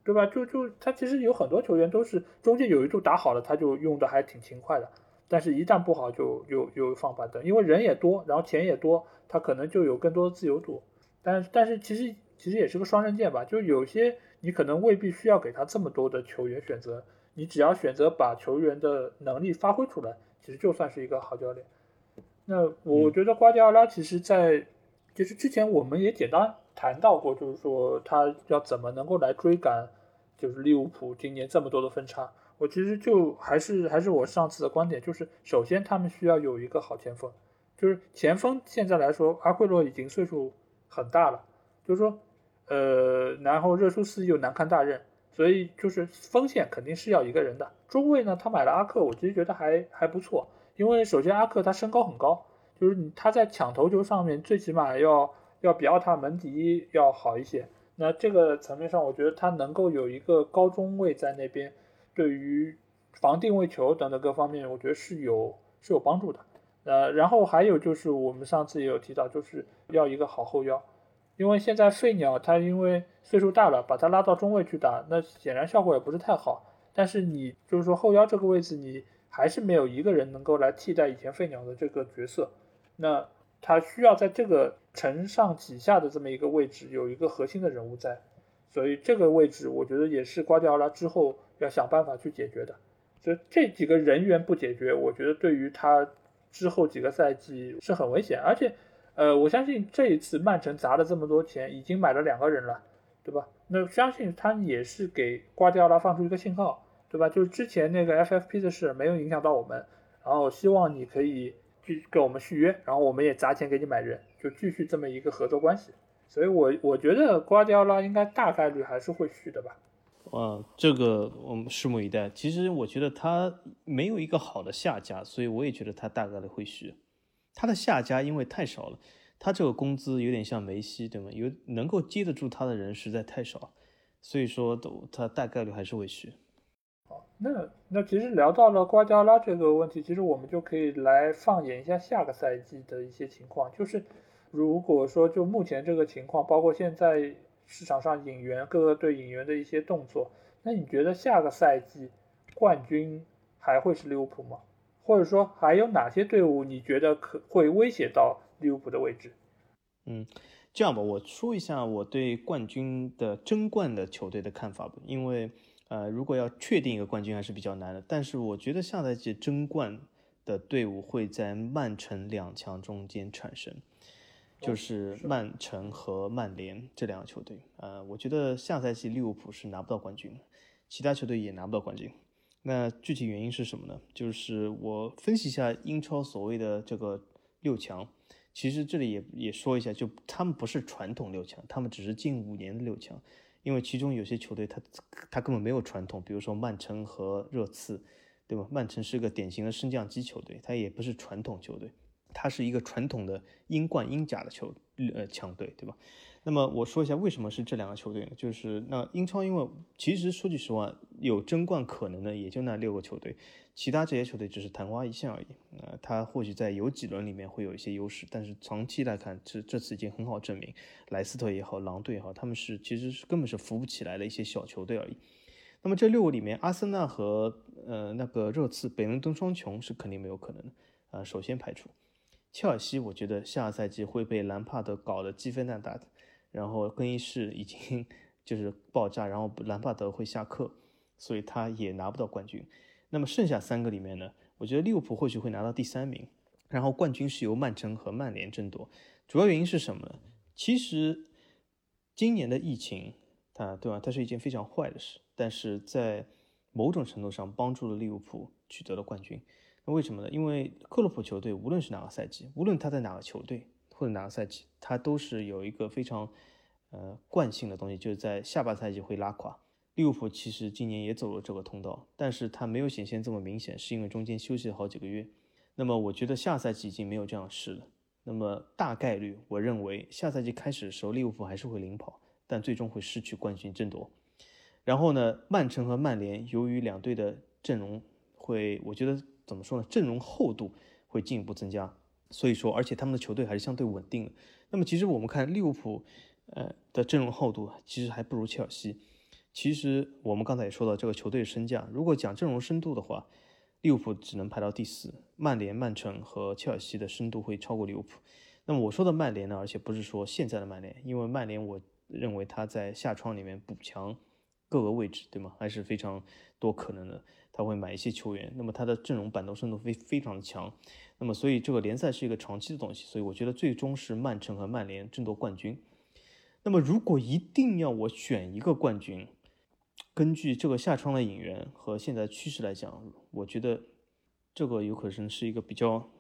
对吧？就就他其实有很多球员都是中间有一度打好了，他就用的还挺勤快的，但是一旦不好就又又放板凳，因为人也多，然后钱也多，他可能就有更多的自由度。但但是其实其实也是个双刃剑吧，就有些你可能未必需要给他这么多的球员选择。你只要选择把球员的能力发挥出来，其实就算是一个好教练。那我觉得瓜迪奥拉其实，在就是之前我们也简单谈到过，就是说他要怎么能够来追赶，就是利物浦今年这么多的分差。我其实就还是还是我上次的观点，就是首先他们需要有一个好前锋，就是前锋现在来说，阿奎罗已经岁数很大了，就是说，呃，然后热苏斯又难堪大任。所以就是锋线肯定是要一个人的，中卫呢，他买了阿克，我其实觉得还还不错，因为首先阿克他身高很高，就是他在抢头球上面最起码要要比奥塔门迪要好一些，那这个层面上我觉得他能够有一个高中卫在那边，对于防定位球等等各方面，我觉得是有是有帮助的，呃，然后还有就是我们上次也有提到，就是要一个好后腰。因为现在费鸟他因为岁数大了，把他拉到中卫去打，那显然效果也不是太好。但是你就是说后腰这个位置，你还是没有一个人能够来替代以前费鸟的这个角色。那他需要在这个承上启下的这么一个位置有一个核心的人物在，所以这个位置我觉得也是瓜迪奥拉之后要想办法去解决的。所以这几个人员不解决，我觉得对于他之后几个赛季是很危险，而且。呃，我相信这一次曼城砸了这么多钱，已经买了两个人了，对吧？那相信他也是给瓜迪奥拉放出一个信号，对吧？就是之前那个 FFP 的事没有影响到我们，然后希望你可以去跟我们续约，然后我们也砸钱给你买人，就继续这么一个合作关系。所以，我我觉得瓜迪奥拉应该大概率还是会续的吧。啊，这个我们拭目以待。其实我觉得他没有一个好的下家，所以我也觉得他大概率会续。他的下家因为太少了，他这个工资有点像梅西，对吗？有能够接得住他的人实在太少，所以说都他大概率还是会去。好，那那其实聊到了瓜迪奥拉这个问题，其实我们就可以来放眼一下下个赛季的一些情况。就是如果说就目前这个情况，包括现在市场上引援各个队引援的一些动作，那你觉得下个赛季冠军还会是利物浦吗？或者说还有哪些队伍你觉得可会威胁到利物浦的位置？嗯，这样吧，我说一下我对冠军的争冠的球队的看法吧。因为呃，如果要确定一个冠军还是比较难的，但是我觉得下赛季争冠的队伍会在曼城两强中间产生。就是曼城和曼联这两个球队，呃，我觉得下赛季利物浦是拿不到冠军的，其他球队也拿不到冠军。那具体原因是什么呢？就是我分析一下英超所谓的这个六强，其实这里也也说一下，就他们不是传统六强，他们只是近五年的六强，因为其中有些球队他他根本没有传统，比如说曼城和热刺，对吧？曼城是个典型的升降机球队，它也不是传统球队。它是一个传统的英冠、英甲的球呃强队，对吧？那么我说一下为什么是这两个球队呢？就是那英超，因为其实说句实话，有争冠可能的也就那六个球队，其他这些球队只是昙花一现而已。呃，他或许在有几轮里面会有一些优势，但是长期来看，这这次已经很好证明，莱斯特也好，狼队也好，他们是其实是根本是扶不起来的一些小球队而已。那么这六个里面，阿森纳和呃那个热刺、北伦敦双雄是肯定没有可能的，呃，首先排除。切尔西，我觉得下赛季会被兰帕德搞得鸡飞蛋打的，然后更衣室已经 [laughs] 就是爆炸，然后兰帕德会下课，所以他也拿不到冠军。那么剩下三个里面呢，我觉得利物浦或许会拿到第三名，然后冠军是由曼城和曼联争夺。主要原因是什么呢？其实今年的疫情，它对吧？它是一件非常坏的事，但是在某种程度上帮助了利物浦取得了冠军。那为什么呢？因为克洛普球队无论是哪个赛季，无论他在哪个球队或者哪个赛季，他都是有一个非常呃惯性的东西，就是在下半赛季会拉垮。利物浦其实今年也走了这个通道，但是他没有显现这么明显，是因为中间休息了好几个月。那么我觉得下赛季已经没有这样的事了。那么大概率，我认为下赛季开始的时候，利物浦还是会领跑，但最终会失去冠军争夺。然后呢，曼城和曼联由于两队的阵容会，我觉得。怎么说呢？阵容厚度会进一步增加，所以说，而且他们的球队还是相对稳定的。那么，其实我们看利物浦，呃的阵容厚度其实还不如切尔西。其实我们刚才也说到这个球队身价，如果讲阵容深度的话，利物浦只能排到第四，曼联、曼城和切尔西的深度会超过利物浦。那么我说的曼联呢，而且不是说现在的曼联，因为曼联我认为他在下窗里面补强各个位置，对吗？还是非常多可能的。他会买一些球员，那么他的阵容板凳深度非非常的强，那么所以这个联赛是一个长期的东西，所以我觉得最终是曼城和曼联争夺冠军。那么如果一定要我选一个冠军，根据这个下窗的引援和现在趋势来讲，我觉得这个有可能是一个比较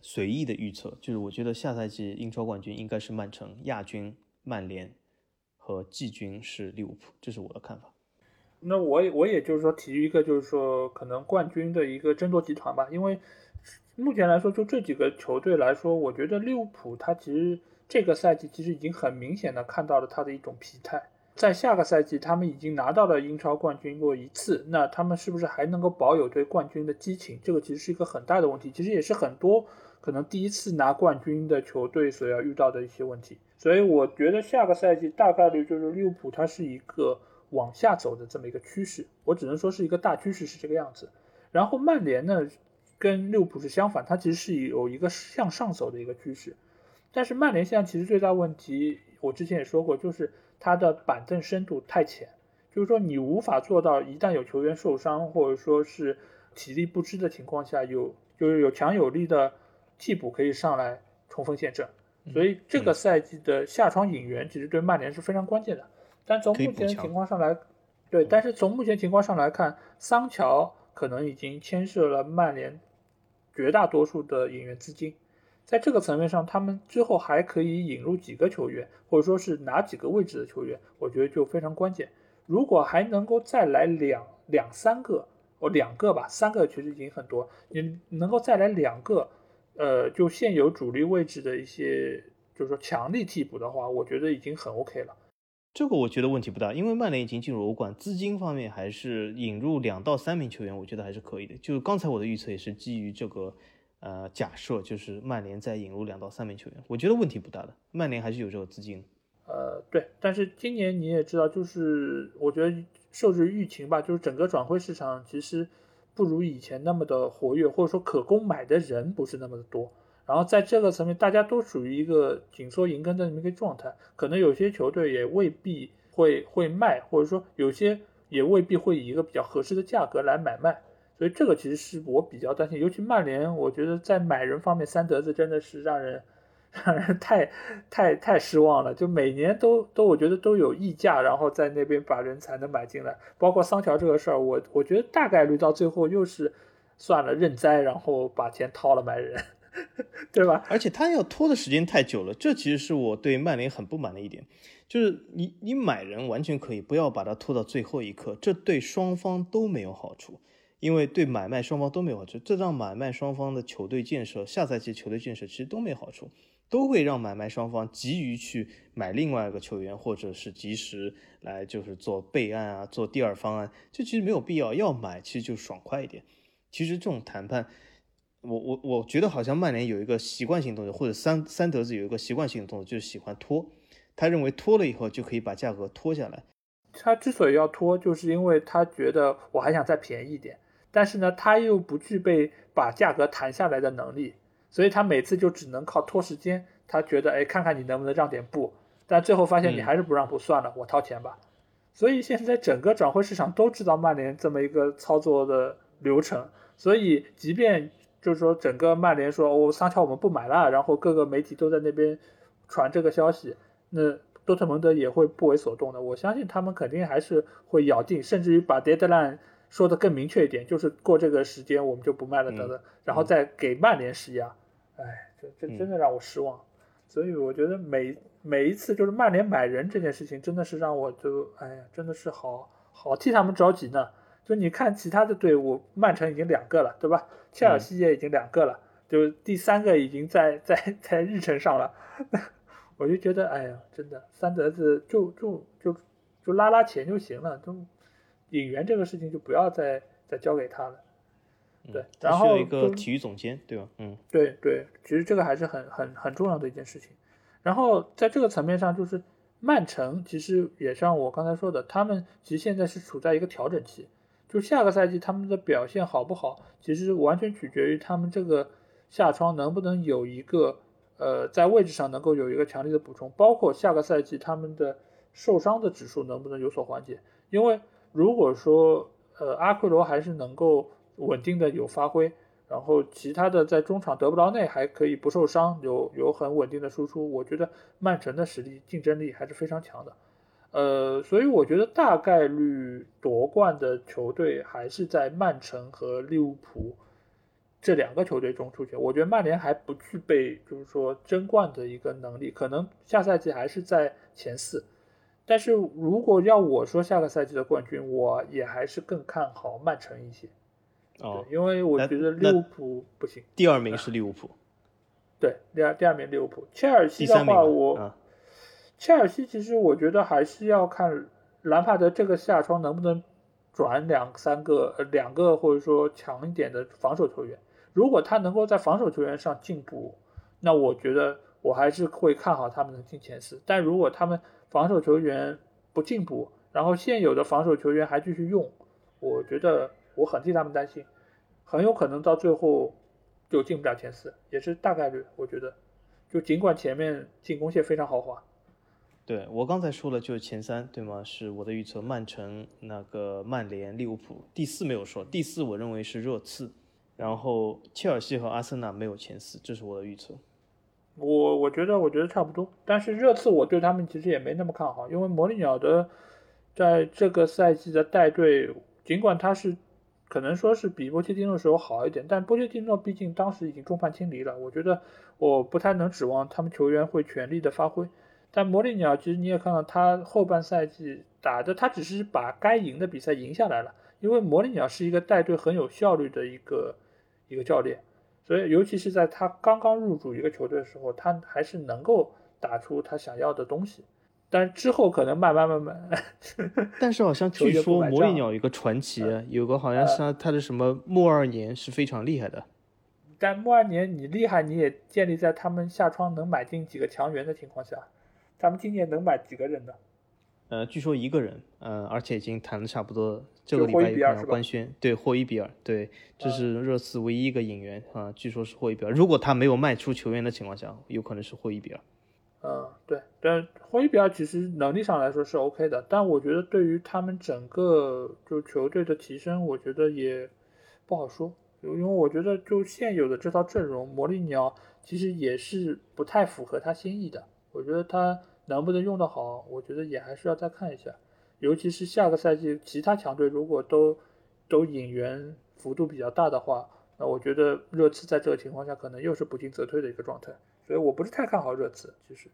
随意的预测，就是我觉得下赛季英超冠军应该是曼城，亚军曼联和季军是利物浦，这是我的看法。那我也我也就是说提一个就是说可能冠军的一个争夺集团吧，因为目前来说就这几个球队来说，我觉得利物浦它其实这个赛季其实已经很明显的看到了它的一种疲态，在下个赛季他们已经拿到了英超冠军过一次，那他们是不是还能够保有对冠军的激情？这个其实是一个很大的问题，其实也是很多可能第一次拿冠军的球队所要遇到的一些问题，所以我觉得下个赛季大概率就是利物浦它是一个。往下走的这么一个趋势，我只能说是一个大趋势是这个样子。然后曼联呢，跟利物浦是相反，它其实是有一个向上走的一个趋势。但是曼联现在其实最大问题，我之前也说过，就是它的板凳深度太浅，就是说你无法做到一旦有球员受伤或者说是体力不支的情况下，有就是有强有力的替补可以上来冲锋陷阵。所以这个赛季的下窗引援其实对曼联是非常关键的。但从目前情况上来，对，但是从目前情况上来看，桑乔可能已经牵涉了曼联绝大多数的引援资金，在这个层面上，他们之后还可以引入几个球员，或者说是哪几个位置的球员，我觉得就非常关键。如果还能够再来两两三个，哦，两个吧，三个其实已经很多，你能够再来两个，呃，就现有主力位置的一些，就是说强力替补的话，我觉得已经很 OK 了。这个我觉得问题不大，因为曼联已经进入欧冠，资金方面还是引入两到三名球员，我觉得还是可以的。就是刚才我的预测也是基于这个，呃，假设就是曼联再引入两到三名球员，我觉得问题不大的。曼联还是有这个资金。呃，对，但是今年你也知道，就是我觉得受制于疫情吧，就是整个转会市场其实不如以前那么的活跃，或者说可供买的人不是那么的多。然后在这个层面，大家都属于一个紧缩银根的这么一个状态，可能有些球队也未必会会卖，或者说有些也未必会以一个比较合适的价格来买卖。所以这个其实是我比较担心，尤其曼联，我觉得在买人方面，三德子真的是让人让人太太太失望了。就每年都都我觉得都有溢价，然后在那边把人才能买进来。包括桑乔这个事儿，我我觉得大概率到最后又是算了认栽，然后把钱掏了买人，对吧？而且他要拖的时间太久了，这其实是我对曼联很不满的一点，就是你你买人完全可以不要把它拖到最后一刻，这对双方都没有好处。因为对买卖双方都没有好处，这让买卖双方的球队建设、下赛季球队建设其实都没好处，都会让买卖双方急于去买另外一个球员，或者是及时来就是做备案啊，做第二方案，这其实没有必要。要买其实就爽快一点。其实这种谈判，我我我觉得好像曼联有一个习惯性动作，或者三三德子有一个习惯性的动作，就是喜欢拖。他认为拖了以后就可以把价格拖下来。他之所以要拖，就是因为他觉得我还想再便宜一点。但是呢，他又不具备把价格谈下来的能力，所以他每次就只能靠拖时间。他觉得，哎，看看你能不能让点步，但最后发现你还是不让步，算了，我掏钱吧。所以现在整个转会市场都知道曼联这么一个操作的流程，所以即便就是说整个曼联说，哦，桑乔我们不买了，然后各个媒体都在那边传这个消息，那多特蒙德也会不为所动的。我相信他们肯定还是会咬定，甚至于把 deadline。说的更明确一点，就是过这个时间我们就不卖了等等，然后再给曼联施压。哎，这这真的让我失望。所以我觉得每每一次就是曼联买人这件事情，真的是让我就哎呀，真的是好好替他们着急呢。就你看其他的队伍，曼城已经两个了，对吧？切尔西也已经两个了，就第三个已经在在在日程上了。[laughs] 我就觉得哎呀，真的三德子就就就就拉拉钱就行了，就。引援这个事情就不要再再交给他了，对，然后一个体育总监，对吧？嗯，对对，其实这个还是很很很重要的一件事情。然后在这个层面上，就是曼城其实也像我刚才说的，他们其实现在是处在一个调整期，就下个赛季他们的表现好不好，其实完全取决于他们这个下窗能不能有一个呃在位置上能够有一个强力的补充，包括下个赛季他们的受伤的指数能不能有所缓解，因为。如果说，呃，阿奎罗还是能够稳定的有发挥，然后其他的在中场德布劳内还可以不受伤，有有很稳定的输出，我觉得曼城的实力竞争力还是非常强的，呃，所以我觉得大概率夺冠的球队还是在曼城和利物浦这两个球队中出现。我觉得曼联还不具备就是说争冠的一个能力，可能下赛季还是在前四。但是如果要我说下个赛季的冠军，我也还是更看好曼城一些。哦，因为我觉得利物浦不行。第二名是利物浦。对，第二第二名利物浦。切尔西的话，我切尔西其实我觉得还是要看兰帕德这个下窗能不能转两三个呃两个或者说强一点的防守球员。如果他能够在防守球员上进步，那我觉得我还是会看好他们能进前四。但如果他们防守球员不进步，然后现有的防守球员还继续用，我觉得我很替他们担心，很有可能到最后就进不了前四，也是大概率。我觉得，就尽管前面进攻线非常豪华，对我刚才说了就是前三，对吗？是我的预测，曼城、那个曼联、利物浦，第四没有说，第四我认为是热刺，然后切尔西和阿森纳没有前四，这是我的预测。我我觉得我觉得差不多，但是热刺我对他们其实也没那么看好，因为魔力鸟的在这个赛季的带队，尽管他是可能说是比波切蒂诺时候好一点，但波切蒂诺毕竟当时已经众叛亲离了，我觉得我不太能指望他们球员会全力的发挥。但魔力鸟其实你也看到他后半赛季打的，他只是把该赢的比赛赢下来了，因为魔力鸟是一个带队很有效率的一个一个教练。所以，尤其是在他刚刚入主一个球队的时候，他还是能够打出他想要的东西。但之后可能慢慢慢慢。[laughs] 但是好像据说魔力鸟有一个传奇，有个好像是他的什么莫二年是非常厉害的。但莫二年你厉害，你也建立在他们下窗能买进几个强援的情况下。他们今年能买几个人呢？呃，据说一个人，呃，而且已经谈的差不多，这个礼拜可能要官宣，对，霍伊比尔，对，这是热刺唯一一个引援啊，据说是霍伊比尔。如果他没有卖出球员的情况下，有可能是霍伊比尔。嗯，对，但霍伊比尔其实能力上来说是 OK 的，但我觉得对于他们整个就球队的提升，我觉得也不好说，因为我觉得就现有的这套阵容，魔力鸟其实也是不太符合他心意的，我觉得他。能不能用得好，我觉得也还是要再看一下，尤其是下个赛季其他强队如果都都引援幅度比较大的话，那我觉得热刺在这个情况下可能又是不进则退的一个状态，所以我不是太看好热刺。其实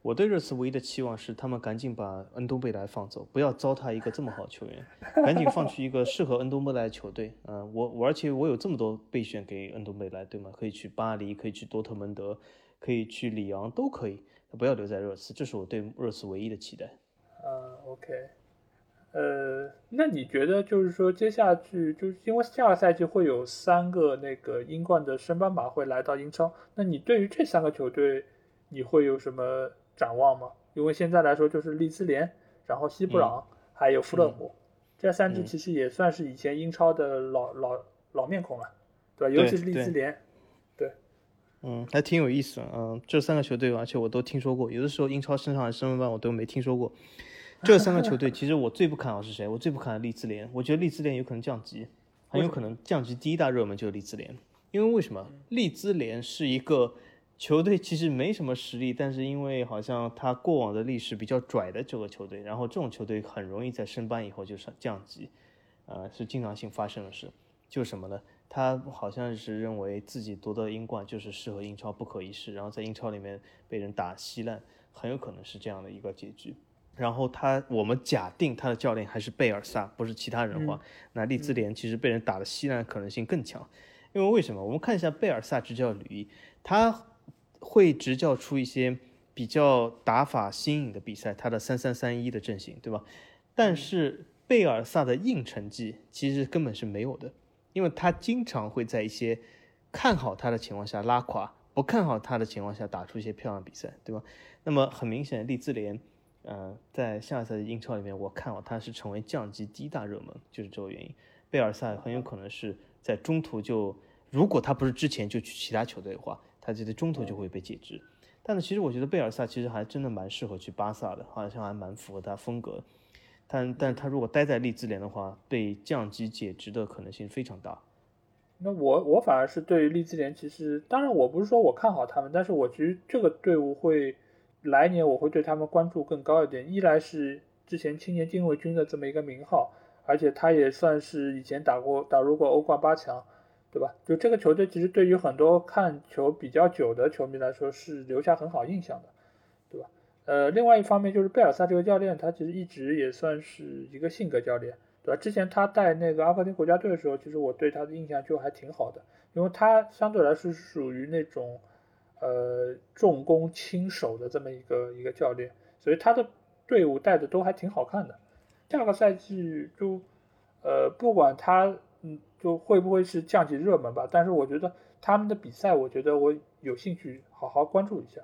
我对热刺唯一的期望是他们赶紧把恩东贝莱放走，不要糟蹋一个这么好的球员，赶紧放去一个适合恩东贝莱的球队。嗯，我我而且我有这么多备选给恩东贝莱，对吗？可以去巴黎，可以去多特蒙德，可以去里昂，都可以。不要留在热刺，这是我对热刺唯一的期待。嗯，OK，呃，那你觉得就是说接下去就是因为下个赛季会有三个那个英冠的升班马会来到英超，那你对于这三个球队你会有什么展望吗？因为现在来说就是利兹联，然后西布朗还有富勒姆这三支其实也算是以前英超的老老老面孔了，对吧？尤其是利兹联。嗯，还挺有意思的。嗯，这三个球队，而且我都听说过。有的时候英超升上来升班，我都没听说过。这三个球队，[laughs] 其实我最不看好是谁？我最不看好利兹联。我觉得利兹联有可能降级，很有可能降级。第一大热门就是利兹联，因为为什么？利兹联是一个球队，其实没什么实力，但是因为好像他过往的历史比较拽的这个球队，然后这种球队很容易在升班以后就上降级，呃，是经常性发生的事。就是什么呢？他好像是认为自己夺得英冠就是适合英超不可一世，然后在英超里面被人打稀烂，很有可能是这样的一个结局。然后他，我们假定他的教练还是贝尔萨，不是其他人的话，那利兹联其实被人打的稀烂的可能性更强。因为为什么？我们看一下贝尔萨执教履历，他会执教出一些比较打法新颖的比赛，他的三三三一的阵型，对吧？但是贝尔萨的硬成绩其实根本是没有的。因为他经常会在一些看好他的情况下拉垮，不看好他的情况下打出一些漂亮比赛，对吧？那么很明显，利兹联，呃，在下赛季英超里面，我看好他是成为降级第一大热门，就是这个原因。贝尔萨很有可能是在中途就，如果他不是之前就去其他球队的话，他就在中途就会被解职。但是其实我觉得贝尔萨其实还真的蛮适合去巴萨的，好像还蛮符合他风格。但但他如果待在利兹联的话，被降级解职的可能性非常大。那我我反而是对于利兹联，其实当然我不是说我看好他们，但是我其实这个队伍会来年我会对他们关注更高一点。一来是之前青年禁卫军的这么一个名号，而且他也算是以前打过打入过欧冠八强，对吧？就这个球队其实对于很多看球比较久的球迷来说是留下很好印象的。呃，另外一方面就是贝尔萨这个教练，他其实一直也算是一个性格教练，对吧？之前他带那个阿根廷国家队的时候，其实我对他的印象就还挺好的，因为他相对来说是属于那种，呃，重攻轻守的这么一个一个教练，所以他的队伍带的都还挺好看的。下个赛季就，呃，不管他嗯就会不会是降级热门吧，但是我觉得他们的比赛，我觉得我有兴趣好好关注一下。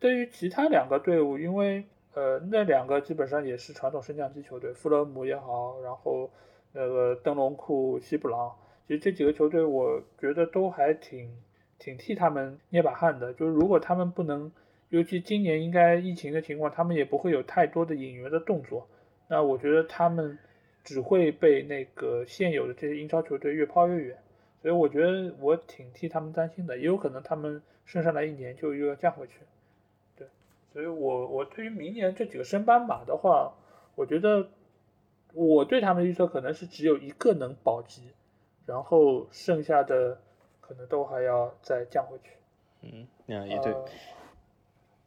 对于其他两个队伍，因为呃那两个基本上也是传统升降机球队，富勒姆也好，然后那个灯笼库、西布朗，其实这几个球队我觉得都还挺挺替他们捏把汗的。就是如果他们不能，尤其今年应该疫情的情况，他们也不会有太多的引援的动作，那我觉得他们只会被那个现有的这些英超球队越抛越远。所以我觉得我挺替他们担心的，也有可能他们升上来一年就又要降回去。所以，我我对于明年这几个升班马的话，我觉得我对他们的预测可能是只有一个能保级，然后剩下的可能都还要再降回去。嗯，那也对。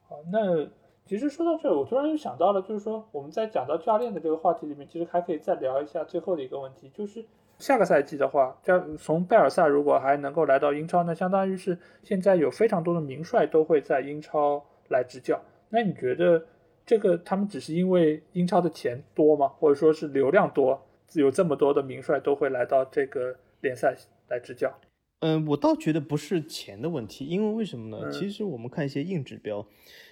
好，那其实说到这，我突然又想到了，就是说我们在讲到教练的这个话题里面，其实还可以再聊一下最后的一个问题，就是下个赛季的话，教从贝尔萨如果还能够来到英超，那相当于是现在有非常多的名帅都会在英超来执教。那你觉得这个他们只是因为英超的钱多吗？或者说是流量多，有这么多的名帅都会来到这个联赛来执教？嗯，我倒觉得不是钱的问题，因为为什么呢？其实我们看一些硬指标，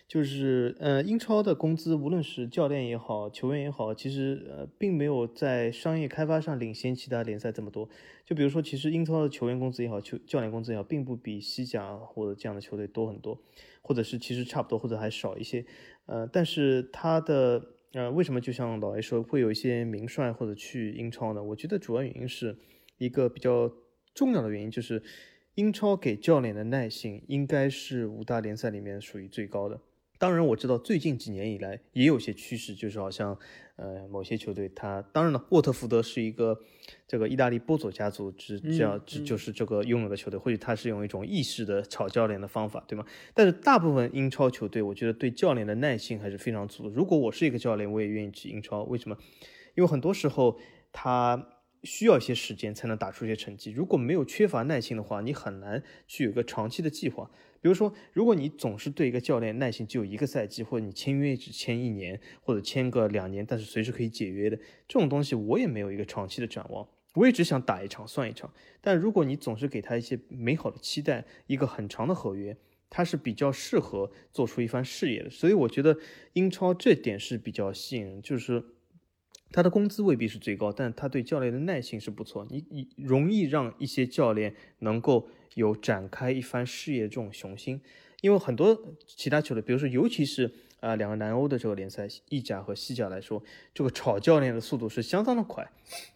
就是呃，英超的工资，无论是教练也好，球员也好，其实呃，并没有在商业开发上领先其他联赛这么多。就比如说，其实英超的球员工资也好，球教练工资也好，并不比西甲或者这样的球队多很多，或者是其实差不多，或者还少一些。呃，但是他的呃，为什么就像老 A 说，会有一些名帅或者去英超呢？我觉得主要原因是一个比较。重要的原因就是，英超给教练的耐性应该是五大联赛里面属于最高的。当然，我知道最近几年以来也有些趋势，就是好像，呃，某些球队他当然了，沃特福德是一个这个意大利波佐家族之这样，这就是这个拥有的球队，或许他是用一种意识的炒教练的方法，对吗？但是大部分英超球队，我觉得对教练的耐性还是非常足的。如果我是一个教练，我也愿意去英超。为什么？因为很多时候他。需要一些时间才能打出一些成绩。如果没有缺乏耐心的话，你很难去有个长期的计划。比如说，如果你总是对一个教练耐心只有一个赛季，或者你签约只签一年，或者签个两年，但是随时可以解约的这种东西，我也没有一个长期的展望。我也只想打一场算一场。但如果你总是给他一些美好的期待，一个很长的合约，他是比较适合做出一番事业的。所以我觉得英超这点是比较吸引人，就是。他的工资未必是最高，但他对教练的耐性是不错。你你容易让一些教练能够有展开一番事业这种雄心，因为很多其他球队，比如说尤其是啊两个南欧的这个联赛，意甲和西甲来说，这个炒教练的速度是相当的快。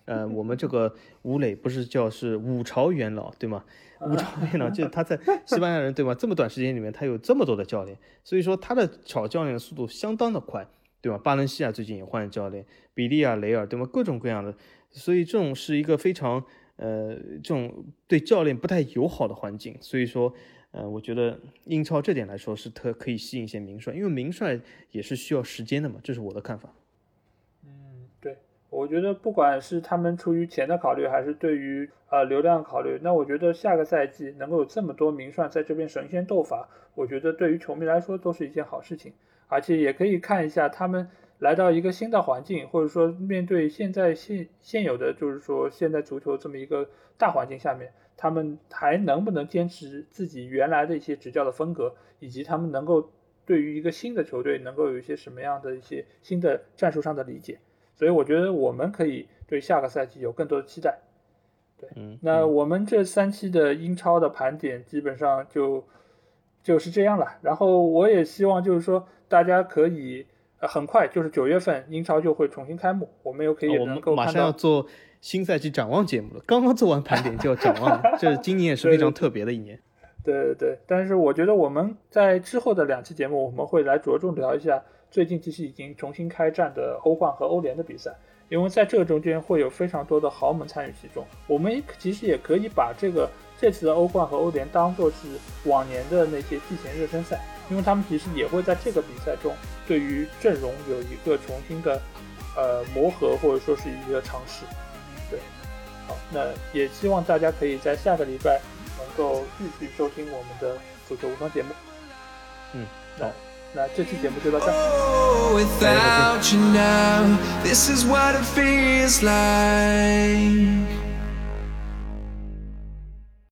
呃，我们这个吴磊不是叫是五朝元老对吗？五朝元老就是他在西班牙人对吗？这么短时间里面他有这么多的教练，所以说他的炒教练的速度相当的快。对吧？巴伦西亚最近也换了教练，比利亚雷尔，对吗？各种各样的，所以这种是一个非常呃，这种对教练不太友好的环境。所以说，呃，我觉得英超这点来说是特可以吸引一些名帅，因为名帅也是需要时间的嘛，这是我的看法。嗯，对，我觉得不管是他们出于钱的考虑，还是对于呃流量考虑，那我觉得下个赛季能够有这么多名帅在这边神仙斗法，我觉得对于球迷来说都是一件好事情。而且也可以看一下他们来到一个新的环境，或者说面对现在现现有的，就是说现在足球这么一个大环境下面，他们还能不能坚持自己原来的一些执教的风格，以及他们能够对于一个新的球队能够有一些什么样的一些新的战术上的理解。所以我觉得我们可以对下个赛季有更多的期待。对，那我们这三期的英超的盘点基本上就就是这样了。然后我也希望就是说。大家可以呃很快，就是九月份英超就会重新开幕，我们又可以能够马上要做新赛季展望节目了。刚刚做完盘点就要展望，这 [laughs] 今年也是非常特别的一年。对对对，但是我觉得我们在之后的两期节目，我们会来着重聊一下最近其实已经重新开战的欧冠和欧联的比赛，因为在这个中间会有非常多的豪门参与其中。我们其实也可以把这个这次的欧冠和欧联当做是往年的那些季前热身赛。因为他们其实也会在这个比赛中，对于阵容有一个重新的，呃磨合或者说是一个尝试。对，好，那也希望大家可以在下个礼拜能够继续收听我们的足球无双节目。嗯，那那这期节目就到这儿。